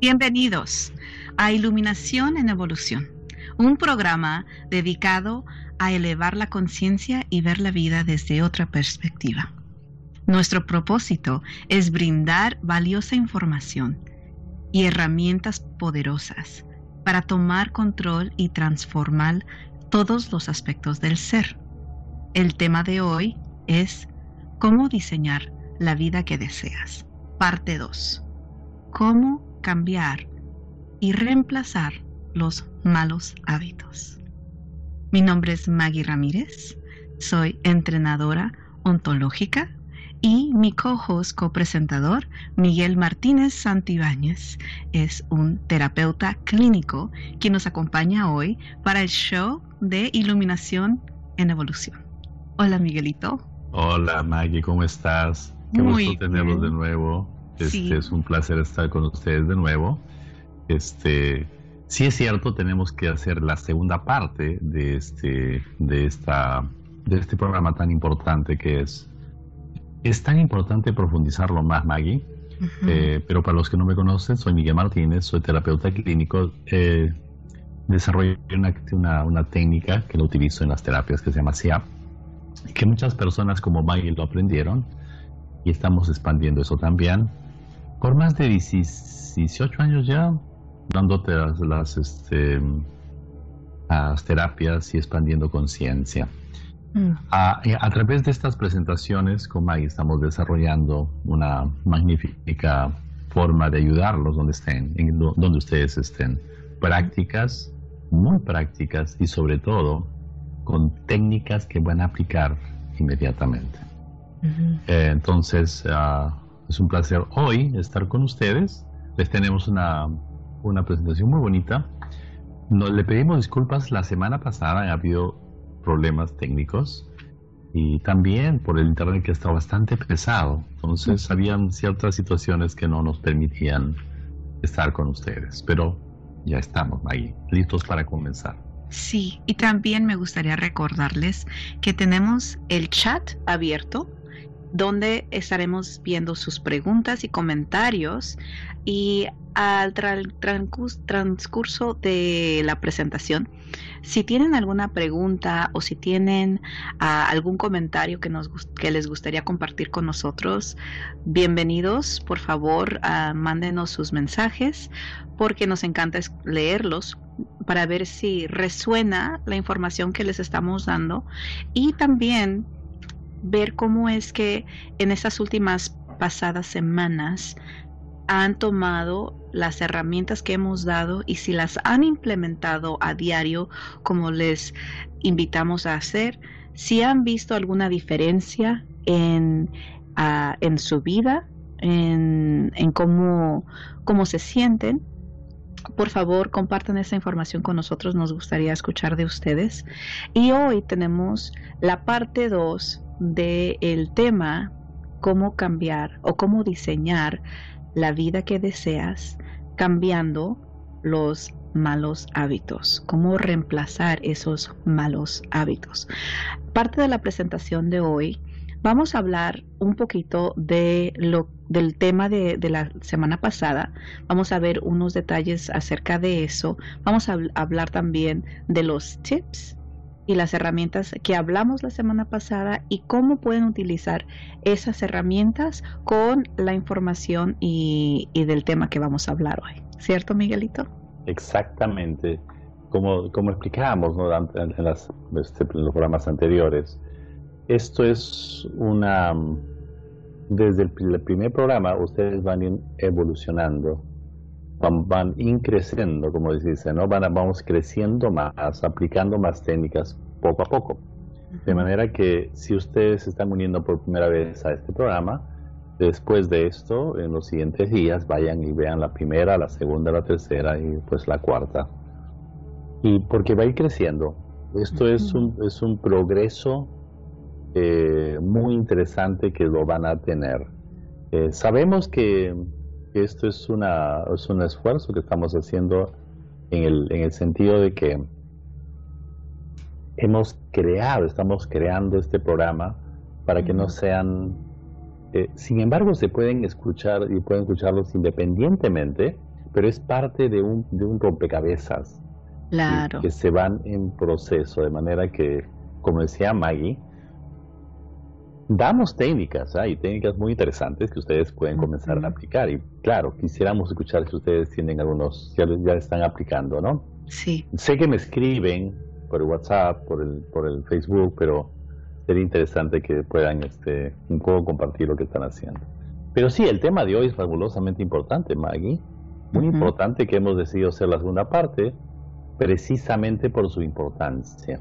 Bienvenidos a Iluminación en Evolución, un programa dedicado a elevar la conciencia y ver la vida desde otra perspectiva. Nuestro propósito es brindar valiosa información y herramientas poderosas para tomar control y transformar todos los aspectos del ser. El tema de hoy es cómo diseñar la vida que deseas. Parte 2. Cómo cambiar y reemplazar los malos hábitos. Mi nombre es Maggie Ramírez, soy entrenadora ontológica y mi co-host, copresentador, Miguel Martínez Santibáñez, es un terapeuta clínico quien nos acompaña hoy para el show de Iluminación en Evolución. Hola Miguelito. Hola Maggie, ¿cómo estás? Qué gusto tenerlos de nuevo. Este, Es un placer estar con ustedes de nuevo. Este, sí es cierto, tenemos que hacer la segunda parte de este, de esta, de este programa tan importante que es. Es tan importante profundizarlo más, Maggie. Eh, pero para los que no me conocen, soy Miguel Martínez, soy terapeuta clínico. Eh, desarrollé una, una, técnica que lo utilizo en las terapias que se llama SIAP, que muchas personas como Maggie lo aprendieron y estamos expandiendo eso también por más de 18 años ya, dándote las, este, las terapias y expandiendo conciencia. Mm. A, a, través de estas presentaciones con Maggie estamos desarrollando una magnífica forma de ayudarlos donde estén, en donde ustedes estén. Prácticas, muy prácticas y sobre todo con técnicas que van a aplicar inmediatamente. Eh, entonces, uh, es un placer hoy estar con ustedes. Les tenemos una, una presentación muy bonita. Nos, le pedimos disculpas la semana pasada, ha habido problemas técnicos y también por el internet que está bastante pesado. Entonces, habían ciertas situaciones que no nos permitían estar con ustedes, pero ya estamos ahí, listos para comenzar. Sí, y también me gustaría recordarles que tenemos el chat abierto donde estaremos viendo sus preguntas y comentarios. Y al transcurso de la presentación, si tienen alguna pregunta o si tienen ah, algún comentario que, nos, que les gustaría compartir con nosotros, bienvenidos, por favor, uh, mándenos sus mensajes porque nos encanta leerlos para ver si resuena la información que les estamos dando. Y también ver cómo es que en estas últimas pasadas semanas han tomado las herramientas que hemos dado y si las han implementado a diario como les invitamos a hacer, si han visto alguna diferencia en, ah, en su vida, en, en cómo, cómo se sienten por favor, compartan esa información con nosotros, nos gustaría escuchar de ustedes. Y hoy tenemos la parte 2 del tema cómo cambiar o cómo diseñar la vida que deseas cambiando los malos hábitos, cómo reemplazar esos malos hábitos. Parte de la presentación de hoy vamos a hablar un poquito de lo del tema de, de, la semana pasada. Vamos a ver unos detalles acerca de eso. Vamos a hablar también de los tips y las herramientas que hablamos la semana pasada y cómo pueden utilizar esas herramientas con la información y, del tema que vamos a hablar hoy. ¿Cierto, Miguelito? Exactamente. Como, como explicábamos en, este, en los programas anteriores, esto es una... Desde el, primer programa ustedes van evolucionando van, increciendo, como dice, ¿no? Van, vamos creciendo más, aplicando más técnicas poco a poco. De manera que si ustedes se están uniendo por primera vez a este programa, después de esto, en los siguientes días, vayan y vean la primera, la segunda, la tercera y pues la cuarta. Y porque va a ir creciendo. Esto es, un, es un progreso eh, muy interesante que lo van a tener. Eh, sabemos que esto es, una, es un esfuerzo que estamos haciendo en el, en el sentido de que hemos creado, estamos creando este programa para que no sean... Eh, sin embargo, se pueden escuchar y pueden escucharlos independientemente pero es parte de un, de un rompecabezas. Claro. Que, se van en proceso, de manera que, como decía Maggie, damos técnicas, hay técnicas muy interesantes que ustedes pueden comenzar a aplicar. Y claro, quisiéramos escuchar si ustedes tienen algunos, ya, ya están aplicando, ¿no? Sí. Sé que me escriben por el WhatsApp, por el, por el Facebook, pero sería interesante que puedan este, un poco compartir lo que están haciendo. Pero sí, el tema de hoy es fabulosamente importante, Maggie. Muy importante que hemos decidido hacer la segunda parte, precisamente por su importancia.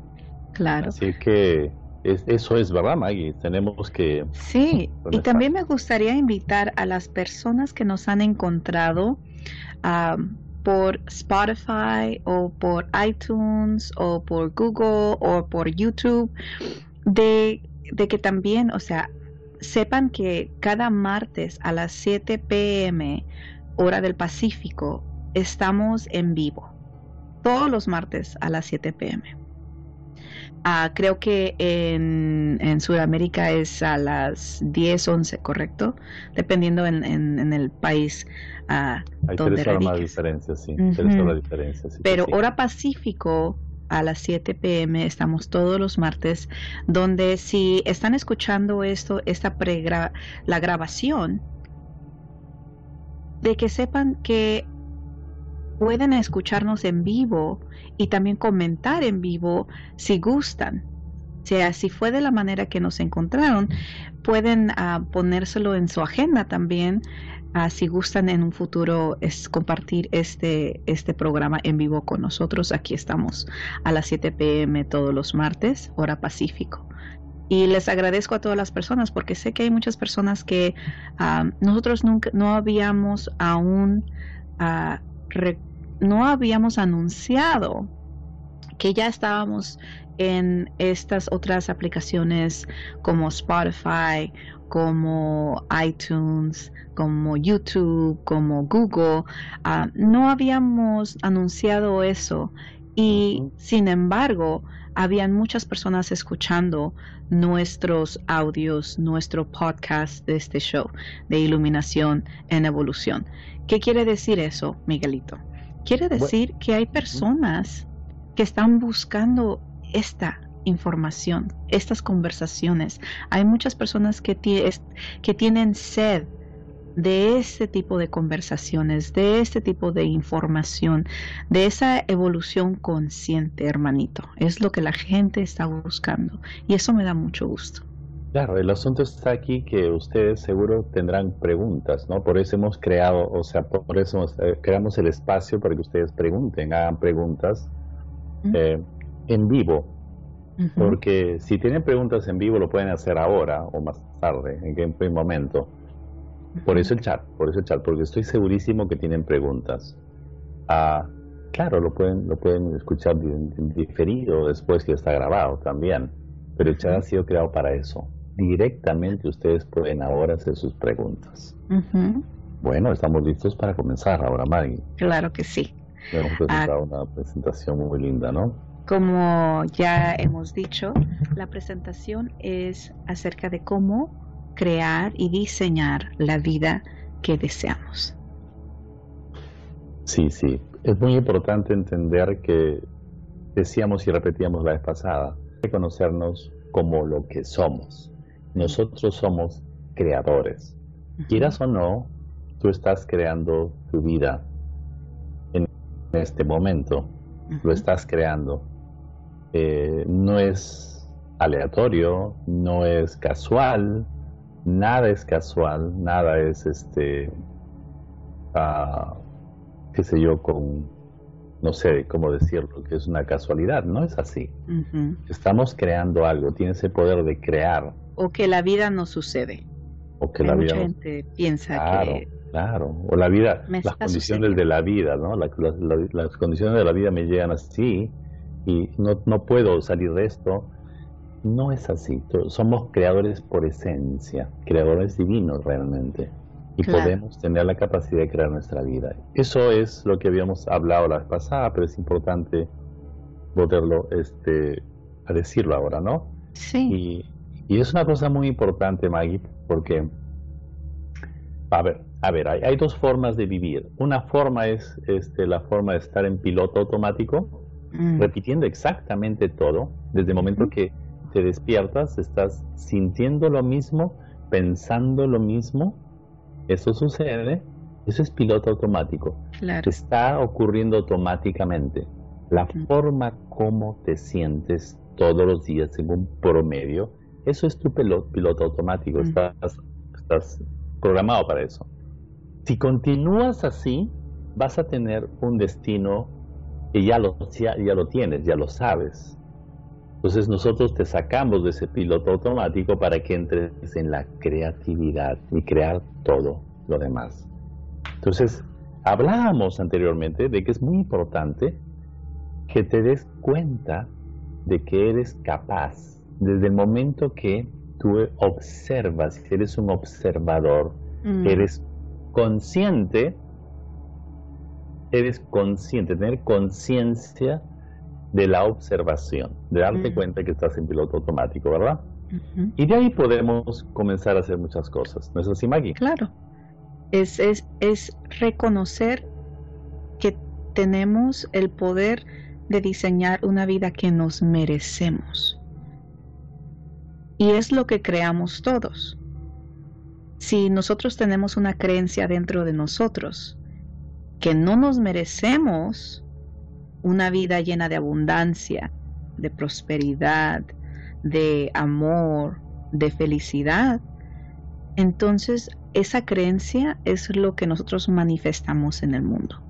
Claro. Así que eso es verdad, Maggie. Tenemos que... Sí, y también me gustaría invitar a las personas que nos han encontrado por Spotify o por iTunes o por Google o por YouTube, de, de que también, o sea, sepan que cada martes a las 7 pm hora del Pacífico estamos en vivo. Todos los martes a las 7 pm. Ah, creo que en, en Sudamérica es a las 10, 11, ¿correcto? Dependiendo en, en, el país uh, Hay donde tres horas diferencia, sí. diferencia, Pero hora Pacífico a las 7 pm, estamos todos los martes, donde si están escuchando esto, esta pregra la grabación, de que sepan que pueden escucharnos en vivo y también comentar en vivo si gustan. O sea, si fue de la manera que nos encontraron, pueden uh, ponérselo en su agenda también Ah, si gustan en un futuro compartir este, este programa en vivo con nosotros, aquí estamos a las 7 pm todos los martes, hora Pacífico. Y les agradezco a todas las personas porque sé que hay muchas personas que ah, nosotros nunca, no habíamos aún, ah, no habíamos anunciado que ya estábamos en estas otras aplicaciones como Spotify, como iTunes, como YouTube, como Google, ah, no habíamos anunciado eso y sin embargo habían muchas personas escuchando nuestros audios, nuestro podcast de este show de iluminación en evolución. ¿Qué quiere decir eso, Miguelito? Quiere decir que hay personas que están buscando esta información, estas conversaciones. Hay muchas personas que, que tienen sed de este tipo de conversaciones, de este tipo de información, de esa evolución consciente, hermanito. Es lo que la gente está buscando y eso me da mucho gusto. Claro, el asunto está aquí que ustedes seguro tendrán preguntas, ¿no? Por eso hemos creado, o sea, por eso eh, creamos el espacio para que ustedes pregunten, hagan preguntas eh, en vivo. Porque si tienen preguntas en vivo lo pueden hacer ahora o más tarde, en qué momento. Por eso el chat, por eso el chat, porque estoy segurísimo que tienen preguntas. Ah, claro, lo pueden, lo pueden escuchar diferido después que está grabado también, pero el chat ha sido creado para eso. Directamente ustedes pueden ahora hacer sus preguntas. Bueno, estamos listos para comenzar ahora, Maggie. Claro que sí. Hemos presentado ah. una presentación muy linda, ¿no? Como ya hemos dicho, la presentación es acerca de cómo crear y diseñar la vida que deseamos. Sí, sí. Es muy importante entender que decíamos y repetíamos la vez pasada, reconocernos como lo que somos. Nosotros somos creadores. Quieras o no, tú estás creando tu vida en este momento. Lo estás creando. Eh, no es aleatorio, no es casual, nada es casual, nada es este, uh, qué sé yo, con, no sé cómo decirlo, que es una casualidad, no es así. Estamos creando algo, tiene ese poder de crear. O que la vida no sucede. O que la mucha vida gente piensa claro, que... Claro, o la vida, las condiciones de la vida, ¿no? las condiciones de la vida me llegan así y no, no puedo salir de esto no es así. Somos creadores por esencia, creadores divinos realmente. Y podemos tener la capacidad de crear nuestra vida. Eso es lo que habíamos hablado la vez pasada, pero es importante volverlo este, a decirlo ahora, ¿no? Sí. Y, y es una cosa muy importante, Maggie, porque, a ver, a ver, hay, dos formas de vivir. Una forma es este, la forma de estar en piloto automático, mm. repitiendo exactamente todo. Desde el momento que te despiertas, estás sintiendo lo mismo, pensando lo mismo. Eso sucede. Eso es piloto automático. Claro. Está ocurriendo automáticamente. La forma como te sientes todos los días un promedio, eso es tu piloto, automático. Estás, estás programado para eso. Si continúas así, vas a tener un destino que ya lo, ya, lo tienes, ya lo sabes. Entonces nosotros te sacamos de ese piloto automático para que entres en la creatividad y crear todo lo demás. Entonces, hablábamos anteriormente de que es muy importante que te des cuenta de que eres capaz desde el momento que tú observas, eres un observador, mm. eres consciente, eres consciente, tener conciencia de la observación, de darte mm. cuenta que estás en piloto automático, ¿verdad? Y de ahí podemos comenzar a hacer muchas cosas. ¿No es así, Maggie? Claro. Es, es, es reconocer que tenemos el poder de diseñar una vida que nos merecemos. Y es lo que creamos todos. Si nosotros tenemos una creencia dentro de nosotros que no nos merecemos una vida llena de abundancia, de prosperidad, de amor, de felicidad, entonces esa creencia es lo que nosotros manifestamos en el mundo.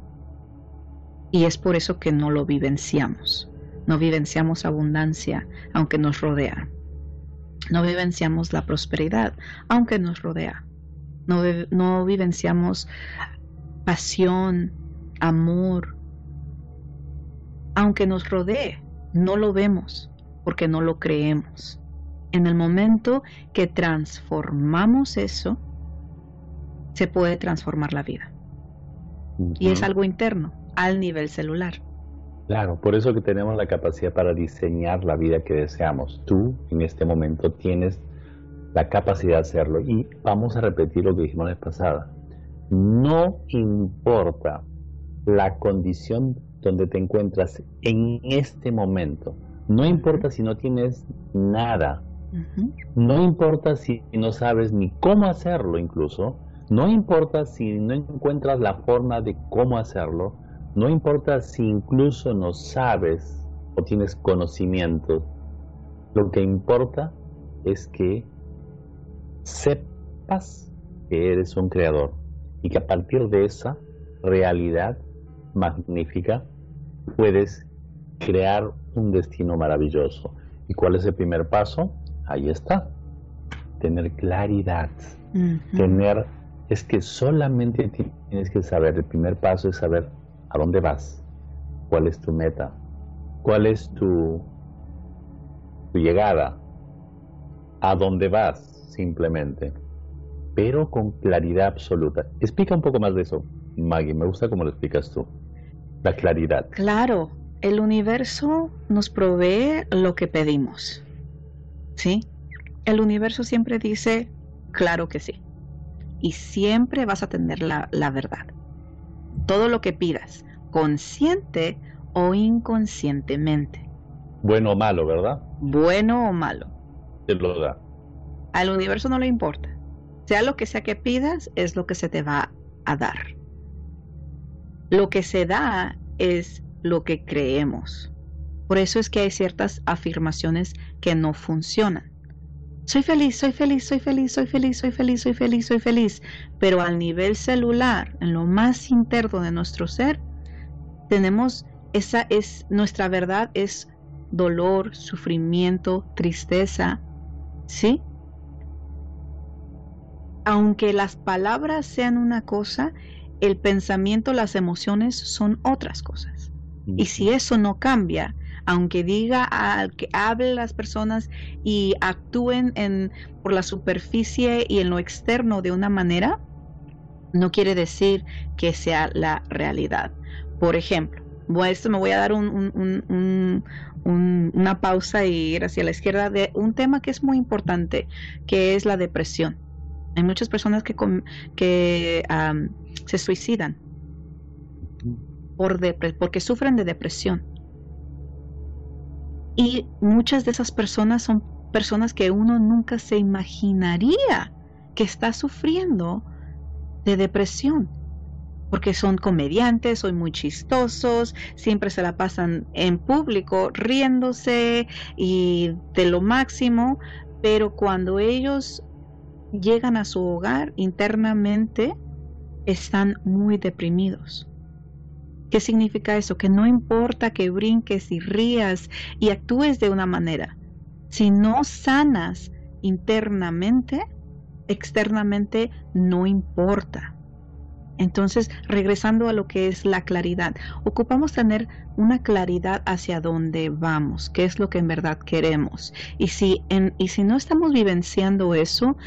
Y es por eso que no lo vivenciamos. No vivenciamos abundancia aunque nos rodea. No vivenciamos la prosperidad aunque nos rodea. No, no vivenciamos pasión, amor, aunque nos rodee. No lo vemos porque no lo creemos. En el momento que transformamos eso, se puede transformar la vida. Y es algo interno al nivel celular. Claro, por eso que tenemos la capacidad para diseñar la vida que deseamos. Tú en este momento tienes la capacidad de hacerlo. Y vamos a repetir lo que dijimos la vez pasada. No importa la condición donde te encuentras en este momento. No importa si no tienes nada. No importa si no sabes ni cómo hacerlo incluso. No importa si no encuentras la forma de cómo hacerlo no importa si incluso no sabes o tienes conocimiento, lo que importa es que sepas que eres un creador y que a partir de esa realidad magnífica puedes crear un destino maravilloso. ¿Y cuál es el primer paso? Ahí está. Tener claridad. Tener, es que solamente tienes que saber, el primer paso es saber ¿A dónde vas? ¿Cuál es tu meta? ¿Cuál es tu, llegada? ¿A dónde vas? Simplemente. Pero con claridad absoluta. Explica un poco más de eso, Maggie. Me gusta cómo lo explicas tú. La claridad. Claro. El universo nos provee lo que pedimos. ¿Sí? El universo siempre dice, claro que sí. Y siempre vas a tener la verdad todo lo que pidas, consciente o inconscientemente. Bueno o malo, ¿verdad? Bueno o malo. Te lo da. Al universo no le importa. Sea lo que sea que pidas, es lo que se te va a dar. Lo que se da es lo que creemos. Por eso es que hay ciertas afirmaciones que no funcionan soy feliz, soy feliz, soy feliz, soy feliz, soy feliz, soy feliz, soy feliz. Pero al nivel celular, en lo más interno de nuestro ser, tenemos esa es nuestra verdad es dolor, sufrimiento, tristeza, ¿sí? Aunque las palabras sean una cosa, el pensamiento, las emociones son otras cosas. Y si eso no cambia, aunque diga al que hable las personas y actúen en, por la superficie y en lo externo de una manera, no quiere decir que sea la realidad. Por ejemplo, esto me voy a dar un, una pausa y ir hacia la izquierda de un tema que es muy importante, que es la depresión. Hay muchas personas que, que se suicidan por porque sufren de depresión. Y muchas de esas personas son personas que uno nunca se imaginaría que está sufriendo de depresión. Porque son comediantes, son muy chistosos, siempre se la pasan en público riéndose y de lo máximo, pero cuando ellos llegan a su hogar internamente están muy deprimidos. ¿Qué significa eso? Que no importa que brinques y rías y actúes de una manera. Si no sanas internamente, externamente no importa. Entonces, regresando a lo que es la claridad, ocupamos tener una claridad hacia dónde vamos, qué es lo que en verdad queremos. Y si, en, y si no estamos vivenciando eso,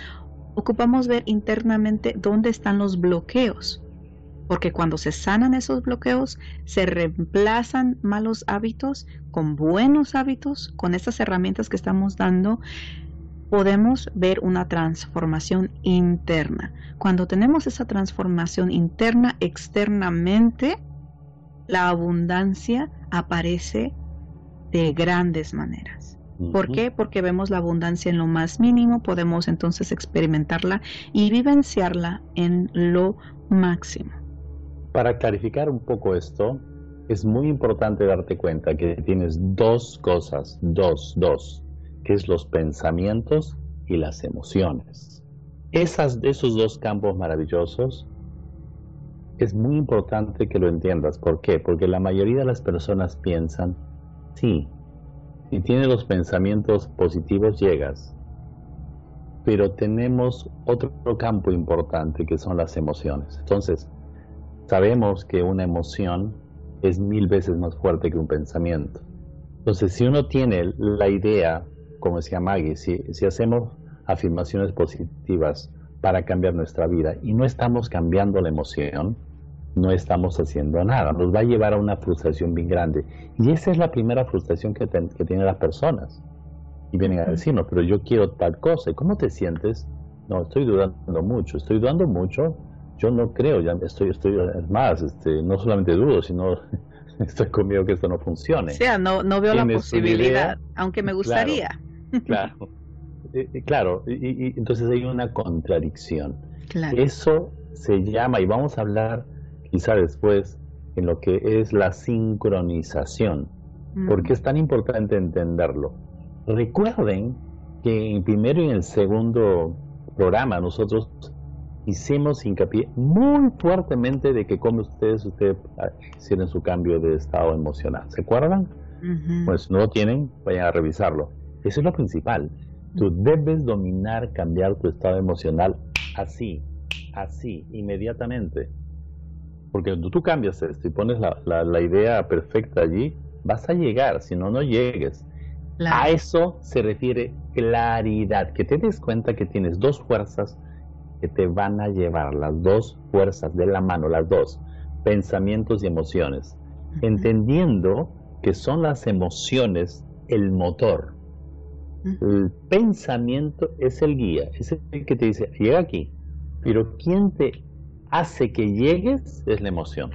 ocupamos ver internamente dónde están los bloqueos porque cuando se sanan esos bloqueos, se reemplazan malos hábitos con buenos hábitos, con estas herramientas que estamos dando, podemos ver una transformación interna. Cuando tenemos esa transformación interna externamente, la abundancia aparece de grandes maneras. ¿Por qué? Porque vemos la abundancia en lo más mínimo, podemos entonces experimentarla y vivenciarla en lo máximo. Para clarificar un poco esto, es muy importante darte cuenta que tienes dos cosas, dos, dos, que es los pensamientos y las emociones. Esas, esos dos campos maravillosos es muy importante que lo entiendas. ¿Por qué? Porque la mayoría de las personas piensan, sí, si tienes los pensamientos positivos llegas, pero tenemos otro campo importante que son las emociones. Entonces, sabemos que una emoción es mil veces más fuerte que un pensamiento. Entonces, si uno tiene la idea, como decía Maggie, si, si hacemos afirmaciones positivas para cambiar nuestra vida y no estamos cambiando la emoción, no estamos haciendo nada. Nos va a llevar a una frustración bien grande. Y esa es la primera frustración que, que tienen las personas. Y vienen a decirnos, pero yo quiero tal cosa. ¿Y cómo te sientes? No, estoy dudando mucho. Estoy dudando mucho yo no creo, ya estoy, estoy más, este, no solamente dudo, sino estoy conmigo que esto no funcione. O sea, no, no veo la posibilidad, aunque me gustaría. Claro, eh, eh, claro, y, entonces hay una contradicción. Eso se llama, y vamos a hablar quizá después, en lo que es la sincronización, mm. porque es tan importante entenderlo. Recuerden que en el primero y en el segundo programa nosotros hicimos hincapié muy fuertemente de que como ustedes, ustedes hicieron su cambio de estado emocional. ¿Se acuerdan? Pues si no lo tienen, vayan a revisarlo. Eso es lo principal. Tú debes dominar, cambiar tu estado emocional así, así, inmediatamente. Porque cuando tú cambias esto y pones la, la, idea perfecta allí, vas a llegar, si no, no llegues. A eso se refiere claridad, que te des cuenta que tienes dos fuerzas que te van a llevar las dos fuerzas de la mano, las dos, pensamientos y emociones, entendiendo que son las emociones el motor. El pensamiento es el guía, es el que te dice, llega aquí, pero quien te hace que llegues es la emoción,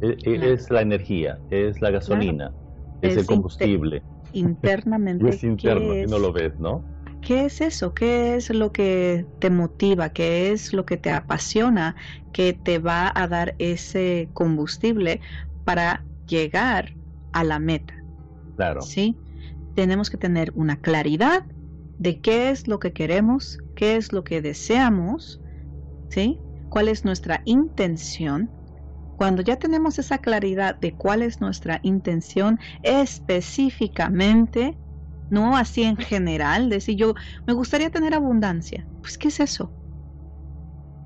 e, e, es, la energía, es la gasolina, es, el combustible. internamente. es interno, y no lo ves, ¿no? ¿Qué es eso? ¿Qué es lo que te motiva? ¿Qué es lo que te apasiona? Que te va a dar ese combustible para llegar a la meta. Claro. Sí. Tenemos que tener una claridad de qué es lo que queremos, qué es lo que deseamos, ¿sí? ¿Cuál es nuestra intención? Cuando ya tenemos esa claridad de cuál es nuestra intención específicamente, no así en general, decir yo me gustaría tener abundancia. Pues, ¿qué es eso?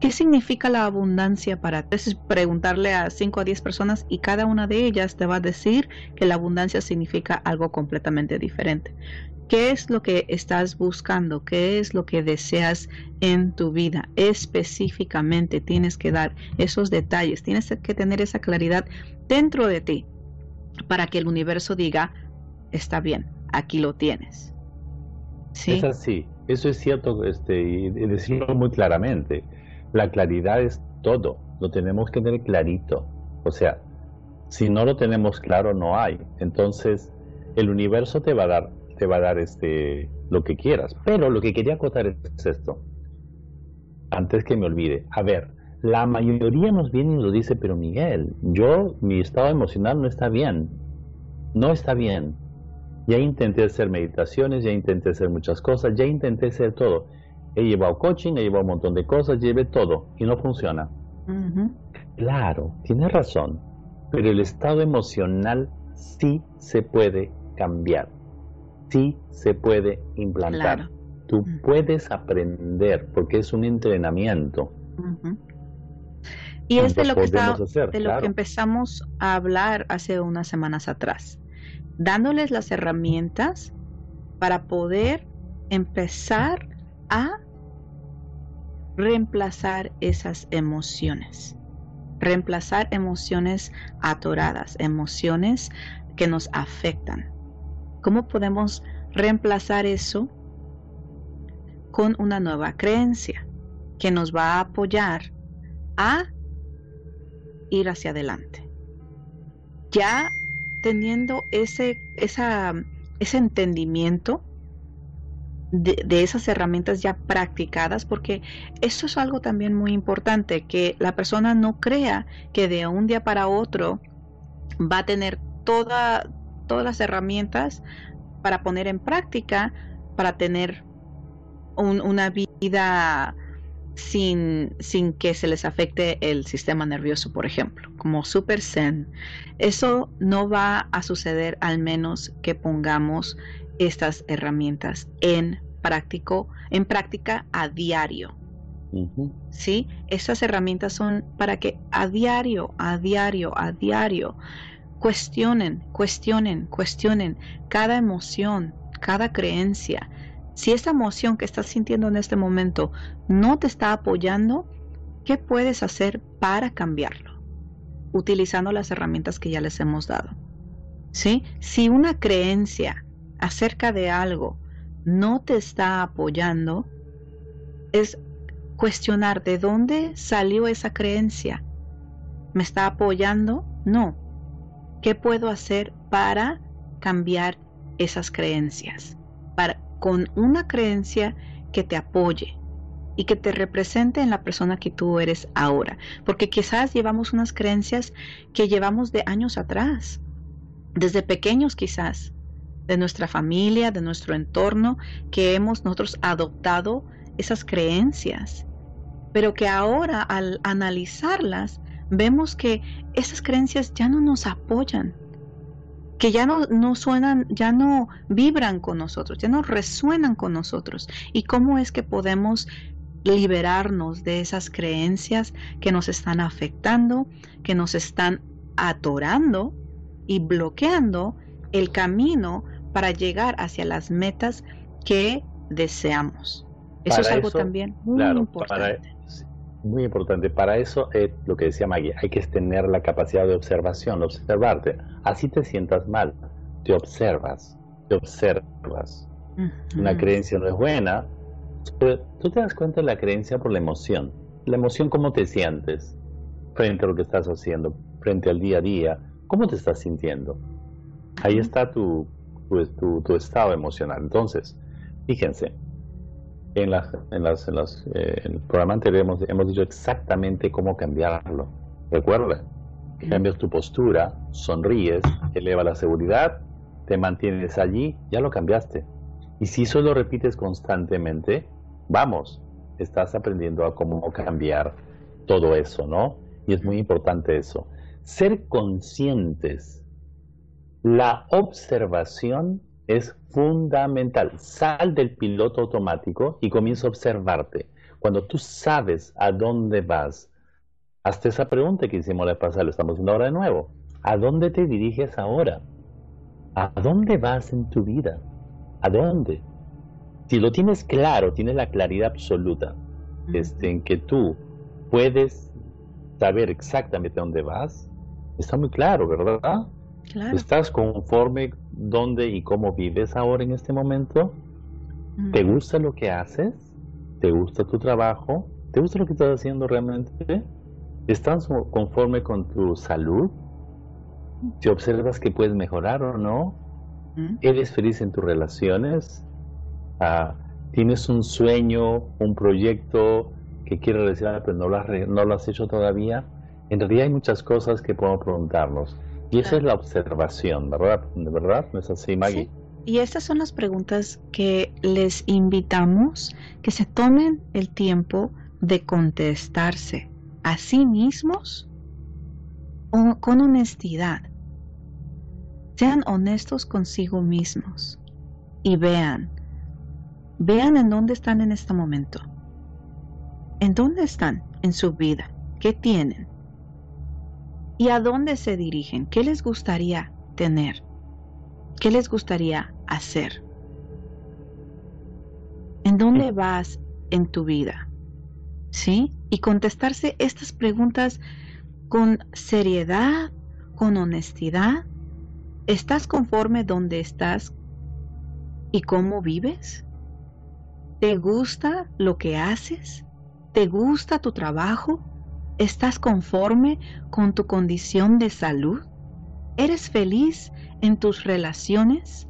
¿Qué significa la abundancia para ti? Es preguntarle a 5 a 10 personas y cada una de ellas te va a decir que la abundancia significa algo completamente diferente. ¿Qué es lo que estás buscando? ¿Qué es lo que deseas en tu vida? Específicamente tienes que dar esos detalles, tienes que tener esa claridad dentro de ti para que el universo diga, está bien, aquí lo tienes. ¿Sí? Es así. Eso es cierto, este, y decirlo muy claramente. La claridad es todo, lo tenemos que tener clarito. O sea, si no lo tenemos claro, no hay. Entonces, el universo te va a dar, te va a dar este, lo que quieras. Pero lo que quería acotar es esto. Antes que me olvide. A ver, la mayoría nos viene y nos dice, pero Miguel, yo, mi estado emocional no está bien. No está bien. Ya intenté hacer meditaciones, ya intenté hacer muchas cosas, ya intenté hacer todo. He llevado coaching, he llevado un montón de cosas, llevé todo y no funciona. Claro, tienes razón, pero el estado emocional sí se puede cambiar, sí se puede implantar. Tú puedes aprender porque es un entrenamiento. Y es de lo, que, de lo que empezamos a hablar hace unas semanas atrás, dándoles las herramientas para poder empezar a reemplazar esas emociones reemplazar emociones atoradas, emociones que nos afectan. ¿Cómo podemos reemplazar eso con una nueva creencia que nos va a apoyar a ir hacia adelante? Ya teniendo ese, ese entendimiento, de, esas herramientas ya practicadas, porque eso es algo también muy importante, que la persona no crea que de un día para otro va a tener toda, todas las herramientas para poner en práctica, para tener una vida sin, sin que se les afecte el sistema nervioso, por ejemplo, como Super Zen. Eso no va a suceder al menos que pongamos estas herramientas en práctico, en práctica a diario. ¿Sí? Estas herramientas son para que a diario, a diario, a diario cuestionen, cuestionen, cuestionen cada emoción, cada creencia. Si esa emoción que estás sintiendo en este momento no te está apoyando, ¿qué puedes hacer para cambiarlo? Utilizando las herramientas que ya les hemos dado. ¿Sí? Si una creencia acerca de algo no te está apoyando, es cuestionar de dónde salió esa creencia. ¿Me está apoyando? No. ¿Qué puedo hacer para cambiar esas creencias? Para, con una creencia que te apoye y que te represente en la persona que tú eres ahora. Porque quizás llevamos unas creencias que llevamos de años atrás, desde pequeños quizás, de nuestra familia, de nuestro entorno, que hemos nosotros adoptado esas creencias, pero que ahora al analizarlas vemos que esas creencias ya no nos apoyan, que ya no, no suenan, ya no vibran con nosotros, ya no resuenan con nosotros. ¿Y cómo es que podemos liberarnos de esas creencias que nos están afectando, que nos están atorando y bloqueando el camino para llegar hacia las metas que deseamos. Eso es algo también muy importante. Muy importante. Para eso es lo que decía Maggie, hay que tener la capacidad de observación, observarte. Así te sientas mal, te observas, te observas. Una creencia no es buena, tú te das cuenta de la creencia por la emoción. La emoción, ¿cómo te sientes frente a lo que estás haciendo, frente al día a día? ¿Cómo te estás sintiendo? Ahí está tu tu, tu, estado emocional. Entonces, fíjense, en, las, en, las, en, las, eh, el programa anterior hemos, hemos, dicho exactamente cómo cambiarlo. Recuerda, cambias tu postura, sonríes, eleva la seguridad, te mantienes allí, ya lo cambiaste. Y si eso lo repites constantemente, vamos, estás aprendiendo a cómo cambiar todo eso, ¿no? Y es muy importante eso. Ser conscientes la observación es fundamental. Sal del piloto automático y comienza a observarte. Cuando tú sabes a dónde vas, hasta esa pregunta que hicimos la pasada, lo estamos haciendo ahora de nuevo. ¿A dónde te diriges ahora? ¿A dónde vas en tu vida? ¿A dónde? Si lo tienes claro, tienes la claridad absoluta este, en que tú puedes saber exactamente a dónde vas, está muy claro, ¿verdad? ¿Estás conforme dónde y cómo vives ahora en este momento? ¿Te gusta lo que haces? ¿Te gusta tu trabajo? ¿Te gusta lo que estás haciendo realmente? ¿Estás conforme con tu salud? ¿Te observas que puedes mejorar o no? ¿Eres feliz en tus relaciones? Ah, ¿Tienes un sueño, un proyecto que quieres realizar pero no lo, has, no lo has hecho todavía? En realidad hay muchas cosas que podemos preguntarnos. Y esa es la observación, ¿verdad? ¿De verdad? ¿No es así, Maggie? Y estas son las preguntas que les invitamos que se tomen el tiempo de contestarse a sí mismos con honestidad. Sean honestos consigo mismos y vean, vean en dónde están en este momento. ¿En dónde están en su vida? ¿Qué tienen? ¿Y a dónde se dirigen? ¿Qué les gustaría tener? ¿Qué les gustaría hacer? ¿En dónde vas en tu vida? ¿Sí? Y contestarse estas preguntas con seriedad, con honestidad. ¿Estás conforme donde estás y cómo vives? ¿Te gusta lo que haces? ¿Te gusta tu trabajo? ¿Estás conforme con tu condición de salud? ¿Eres feliz en tus relaciones?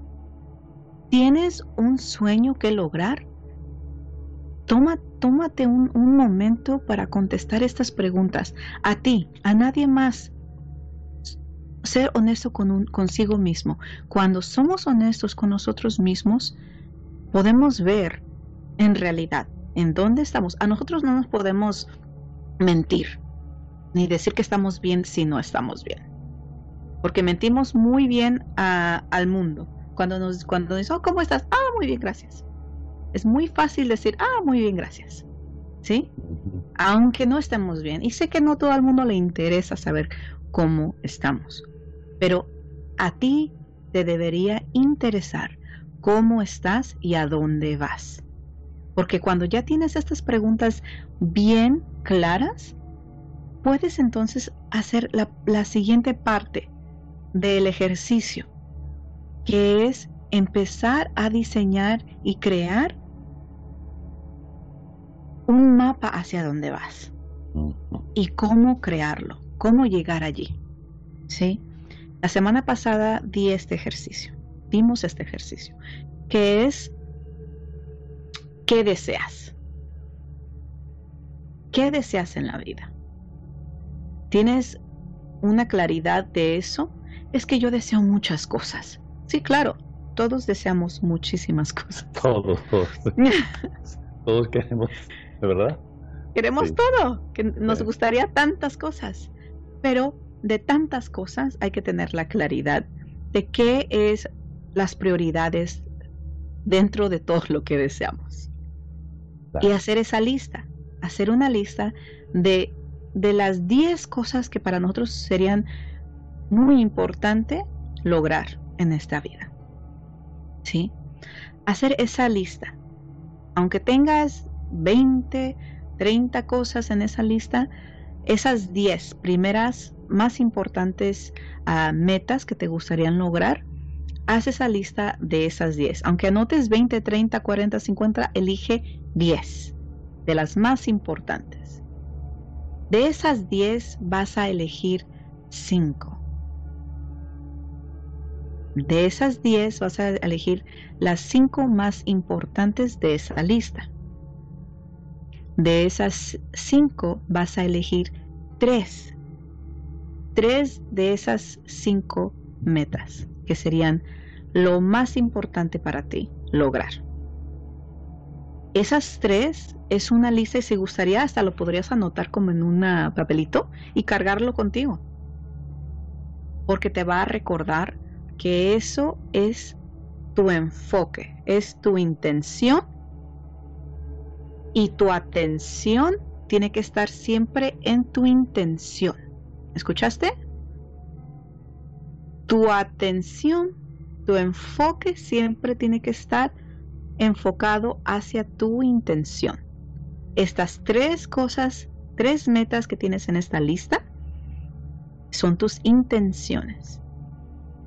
¿Tienes un sueño que lograr? Toma, tómate un, un momento para contestar estas preguntas a ti, a nadie más. Ser honesto con un, consigo mismo. Cuando somos honestos con nosotros mismos, podemos ver en realidad en dónde estamos. A nosotros no nos podemos mentir ni decir que estamos bien si no estamos bien porque mentimos muy bien al mundo. Cuando nos, cuando oh, ¿cómo estás? Ah, muy bien, gracias. Es muy fácil decir, ah, muy bien, gracias. ¿Sí? Aunque no estemos bien. Y sé que no todo el mundo le interesa saber cómo estamos. Pero a ti te debería interesar cómo estás y a dónde vas. Porque cuando ya tienes estas preguntas bien claras, puedes entonces hacer la, la siguiente parte del ejercicio, que es empezar a diseñar y crear un mapa hacia dónde vas y cómo crearlo, cómo llegar allí. ¿Sí? La semana pasada di este ejercicio, dimos este ejercicio, que es ¿qué deseas? ¿Qué deseas en la vida? ¿Tienes una claridad de eso? es que yo deseo muchas cosas. Sí, claro, todos deseamos muchísimas cosas. Todos, todos. todos queremos, ¿de verdad? Queremos todo, que nos gustaría tantas cosas, pero de tantas cosas hay que tener la claridad de qué es las prioridades dentro de todo lo que deseamos. Y hacer esa lista, hacer una lista de, de las 10 cosas que para nosotros serían muy importante lograr en esta vida. ¿Sí? Hacer esa lista. Aunque tengas 20, 30 cosas en esa lista, esas 10 primeras más importantes ah, metas que te gustarían lograr, haz esa lista de esas 10. Aunque anotes 20, 30, 40, 50, elige 10 de las más importantes. De esas 10 vas a elegir 5 de esas 10 vas a elegir las 5 más importantes de esa lista. De esas 5 vas a elegir 3. 3 de esas 5 metas, que serían lo más importante para ti lograr. Esas 3 es una lista y si gustaría hasta lo podrías anotar como en un papelito y cargarlo contigo. Porque te va a recordar que eso es tu enfoque, es tu intención y tu atención tiene que estar siempre en tu intención. ¿Escuchaste? Tu atención, tu enfoque siempre tiene que estar enfocado hacia tu intención. Estas tres cosas, tres metas que tienes en esta lista, son tus intenciones.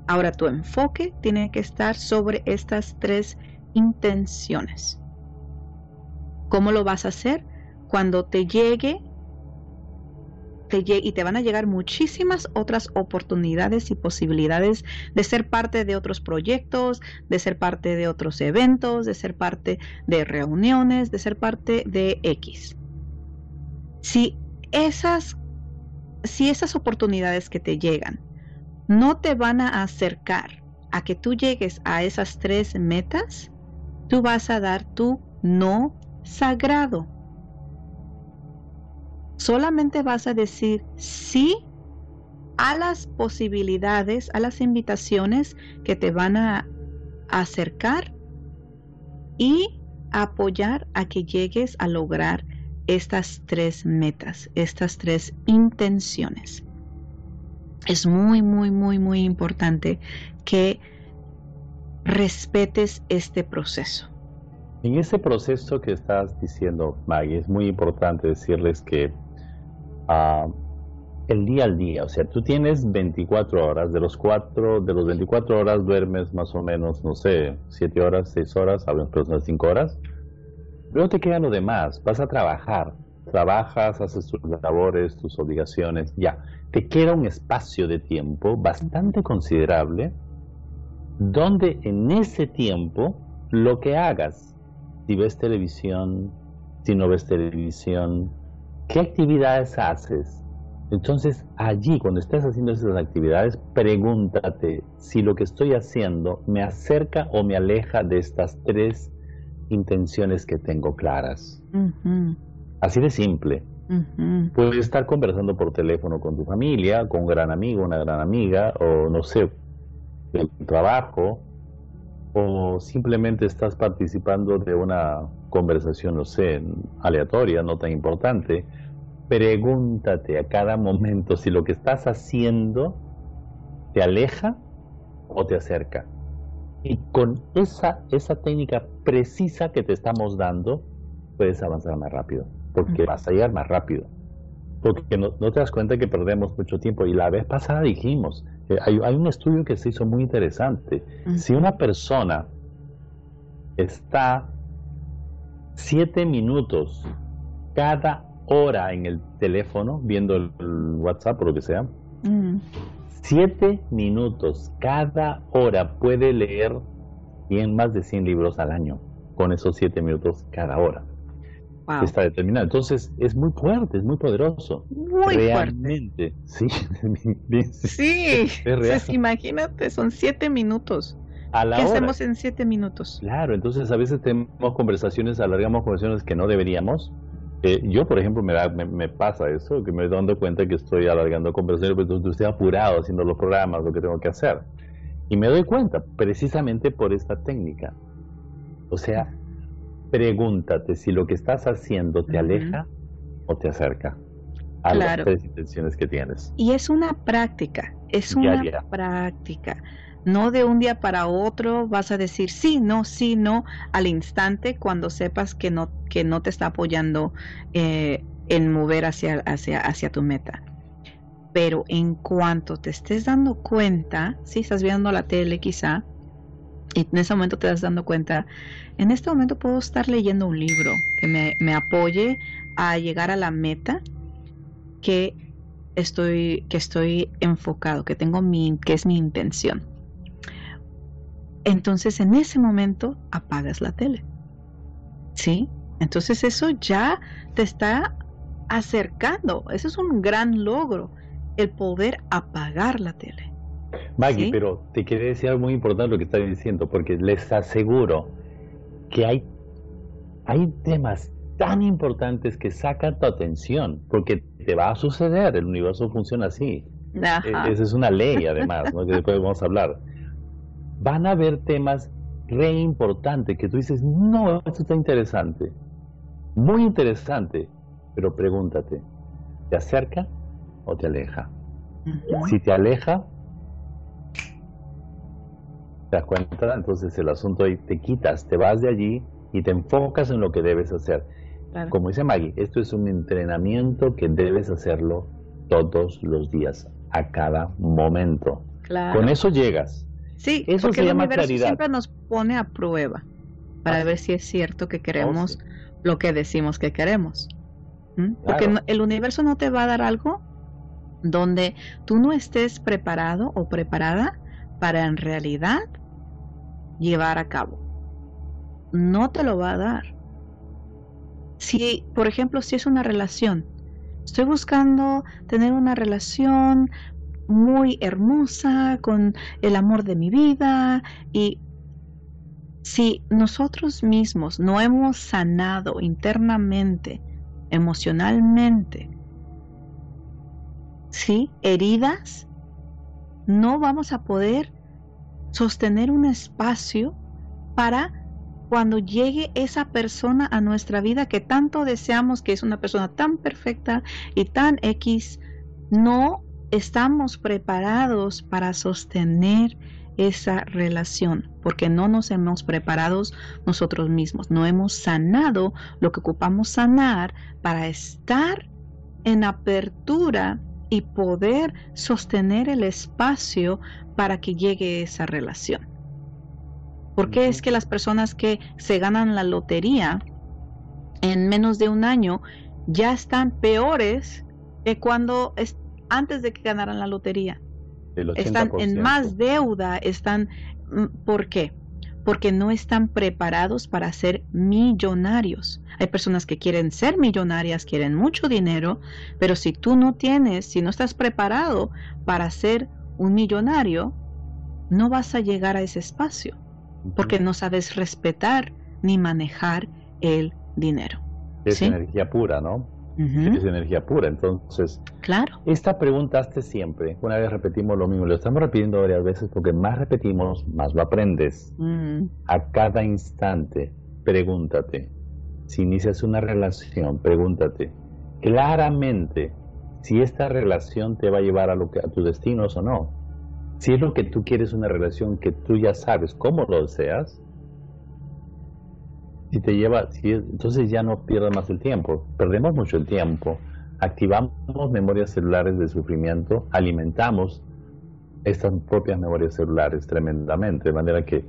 Ahora tu enfoque tiene que estar sobre estas tres intenciones. ¿Cómo lo vas a hacer? Cuando te llegue y te van a llegar muchísimas otras oportunidades y posibilidades de ser parte de otros proyectos, de ser parte de otros eventos, de ser parte de reuniones, de ser parte de X. Si esas, si esas oportunidades que te llegan no te van a acercar a que tú llegues a esas tres metas, tú vas a dar tu no sagrado solamente vas a decir sí a las posibilidades, a las invitaciones que te van a acercar y apoyar a que llegues a lograr estas tres metas, estas tres intenciones. Es muy, muy, muy, muy importante que respetes este proceso. En ese proceso que estás diciendo, Maggie, es muy importante decirles que el día al día. O sea, tú tienes 24 horas, de los cuatro, de los 24 horas duermes más o menos, no sé, 7 horas, 6 horas, algunas personas 5 horas. Luego te queda lo demás, vas a trabajar, trabajas, haces tus labores, tus obligaciones, ya. Te queda un espacio de tiempo bastante considerable donde en ese tiempo lo que hagas, si ves televisión, si no ves televisión, ¿Qué actividades haces? Entonces allí, cuando estés haciendo esas actividades, pregúntate si lo que estoy haciendo me acerca o me aleja de estas tres intenciones que tengo claras. Así de simple. Puedes estar conversando por teléfono con tu familia, con un gran amigo, una gran amiga, o no sé, del trabajo, o simplemente estás participando de una conversación, no sé, aleatoria, no tan importante, pregúntate a cada momento si lo que estás haciendo te aleja o te acerca. Y con esa, esa técnica precisa que te estamos dando, puedes avanzar más rápido, porque vas a llegar más rápido. Porque no, te das cuenta que perdemos mucho tiempo. Y la vez pasada dijimos, eh, hay, hay, un estudio que se hizo muy interesante. Si una persona está siete minutos cada hora en el teléfono, viendo el, WhatsApp o lo que sea, mm. siete minutos cada hora puede leer bien más de 100 libros al año con esos siete minutos cada hora. Está determinado. Entonces es muy fuerte, es muy poderoso. Muy Realmente. Sí. sí. imagínate, son siete minutos. ¿Qué hacemos en siete minutos? Claro, entonces a veces tenemos conversaciones, alargamos conversaciones que no deberíamos. Eh, yo, por ejemplo, me, me, pasa eso, que me dando cuenta que estoy alargando conversaciones, pero estoy apurado haciendo los programas, lo que tengo que hacer. Y me doy cuenta, precisamente por esta técnica. O sea, pregúntate si lo que estás haciendo te aleja o te acerca a las tres intenciones que tienes. Y es una práctica, es una práctica. No de un día para otro vas a decir sí, no, sí, no al instante cuando sepas que no, que no te está apoyando eh, en mover hacia, hacia, hacia tu meta. Pero en cuanto te estés dando cuenta, si estás viendo la tele quizá, y en ese momento te das dando cuenta, en este momento puedo estar leyendo un libro que me, me apoye a llegar a la meta que estoy, que estoy enfocado, que tengo mi, que es mi intención entonces en ese momento apagas la tele. ¿Sí? Entonces eso ya te está acercando. Eso es un gran logro, el poder apagar la tele. Maggie, pero te quería decir algo muy importante lo que estás diciendo, porque les aseguro que hay, hay temas tan importantes que sacan tu atención, porque te va a suceder, el universo funciona así. E, esa es una ley, además, ¿no? que después vamos a hablar van a haber temas re importantes que tú dices, no, esto está interesante, muy interesante, pero pregúntate, ¿te acerca o te aleja? Si te aleja, te das cuenta, entonces el asunto ahí te quitas, te vas de allí y te enfocas en lo que debes hacer. Como dice Maggie, esto es un entrenamiento que debes hacerlo todos los días, a cada momento. Con eso llegas. Sí, eso porque el universo siempre nos pone a prueba. para ver si es cierto que queremos lo que decimos que queremos. Porque el universo no te va a dar algo donde tú no estés preparado o preparada para en realidad llevar a cabo. No te lo va a dar. Si, por ejemplo, si es una relación, estoy buscando tener una relación muy hermosa con el amor de mi vida y si nosotros mismos no hemos sanado internamente, emocionalmente, ¿sí? heridas, no vamos a poder sostener un espacio para cuando llegue esa persona a nuestra vida que tanto deseamos, que es una persona tan perfecta y tan X, no estamos preparados para sostener esa relación, porque no nos hemos preparado nosotros mismos, no hemos sanado lo que ocupamos sanar para estar en apertura y poder sostener el espacio para que llegue esa relación. Porque es que las personas que se ganan la lotería en menos de un año ya están peores que cuando antes de que ganaran la lotería? Están en más deuda, están... Mm, ¿Por qué? Porque no están preparados para ser millonarios. Hay personas que quieren ser millonarias, quieren mucho dinero, pero si tú no tienes, si no estás preparado para ser un millonario, no vas a llegar a ese espacio, porque no sabes respetar ni manejar el dinero. Es energía pura, ¿no? Es energía pura. Entonces, claro. Esta pregunta hazte siempre. Una vez repetimos lo mismo, lo estamos repitiendo varias veces porque más repetimos, más lo aprendes. A cada instante, pregúntate. Si inicias una relación, pregúntate claramente si esta relación te va a llevar a, lo que, a tus destinos o no. Si es lo que tú quieres, una relación que tú ya sabes cómo lo deseas, si te lleva, si entonces ya no pierdas más el tiempo. Perdemos mucho el tiempo. Activamos memorias celulares de sufrimiento, alimentamos estas propias memorias celulares tremendamente, de manera que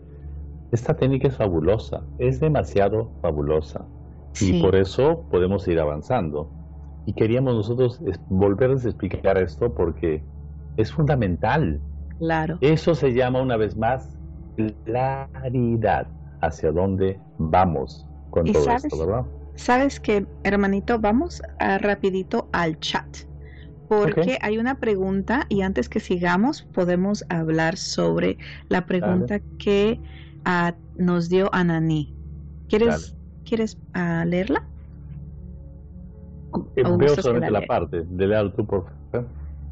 esta técnica es fabulosa, es demasiado fabulosa. Y por eso podemos ir avanzando. Y queríamos nosotros volverles a explicar esto porque es fundamental. Claro. Eso se llama una vez más claridad hacia dónde vamos con todo esto, ¿verdad? Sabes que, hermanito, vamos a rapidito al chat. Porque hay una pregunta y antes que sigamos podemos hablar sobre la pregunta que ah, nos dio Anani. ¿Quieres, ¿quieres uh, leerla? Eh, veo solamente la, parte. De leer tú, por favor.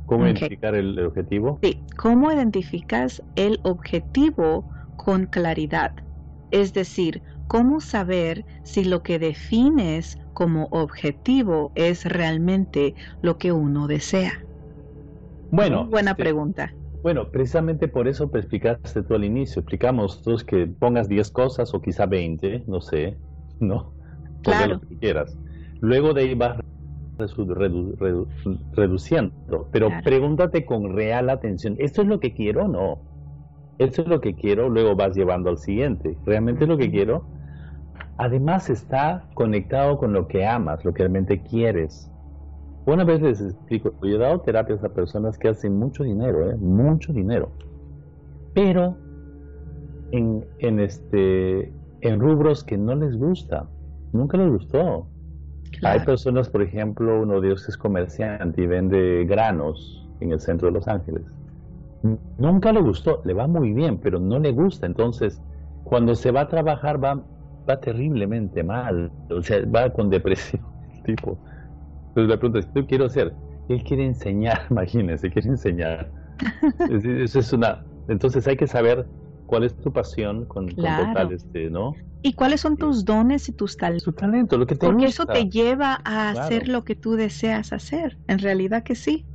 ¿Cómo identificar el objetivo? Sí, ¿cómo identificas el objetivo con claridad? Es decir, ¿cómo saber si lo que defines como objetivo es realmente lo que uno desea? Bueno, buena este, pregunta. Bueno, precisamente por eso te explicaste tú al inicio. Explicamos todos que pongas 10 cosas o quizá 20, no sé, ¿no? Claro. lo que quieras. Luego de ahí vas reduciendo, pero pregúntate con real atención, ¿esto es lo que quiero o no? esto es lo que quiero, luego vas llevando al siguiente. ¿Realmente es lo que quiero? Además está conectado con lo que amas, lo que realmente quieres. Una vez les explico, yo he dado terapias a personas que hacen mucho dinero, ¿eh? mucho dinero, pero en, en, este, en rubros que no les gusta, nunca les gustó. Hay personas, por ejemplo, uno de ellos es comerciante y vende granos en el centro de Los Ángeles nunca le gustó, le va muy bien, pero no le gusta. Entonces, cuando se va a trabajar va, va terriblemente mal, o sea, va con depresión, tipo. Entonces la pregunta es, ¿qué quiero hacer? Él quiere enseñar, imagínense, quiere enseñar. Eso es una... Entonces hay que saber cuál es tu pasión con, total, este, ¿no? ¿Y cuáles son tus dones y tus talentos? Tu talento, lo que te Porque eso te lleva a hacer lo que tú deseas hacer. En realidad que sí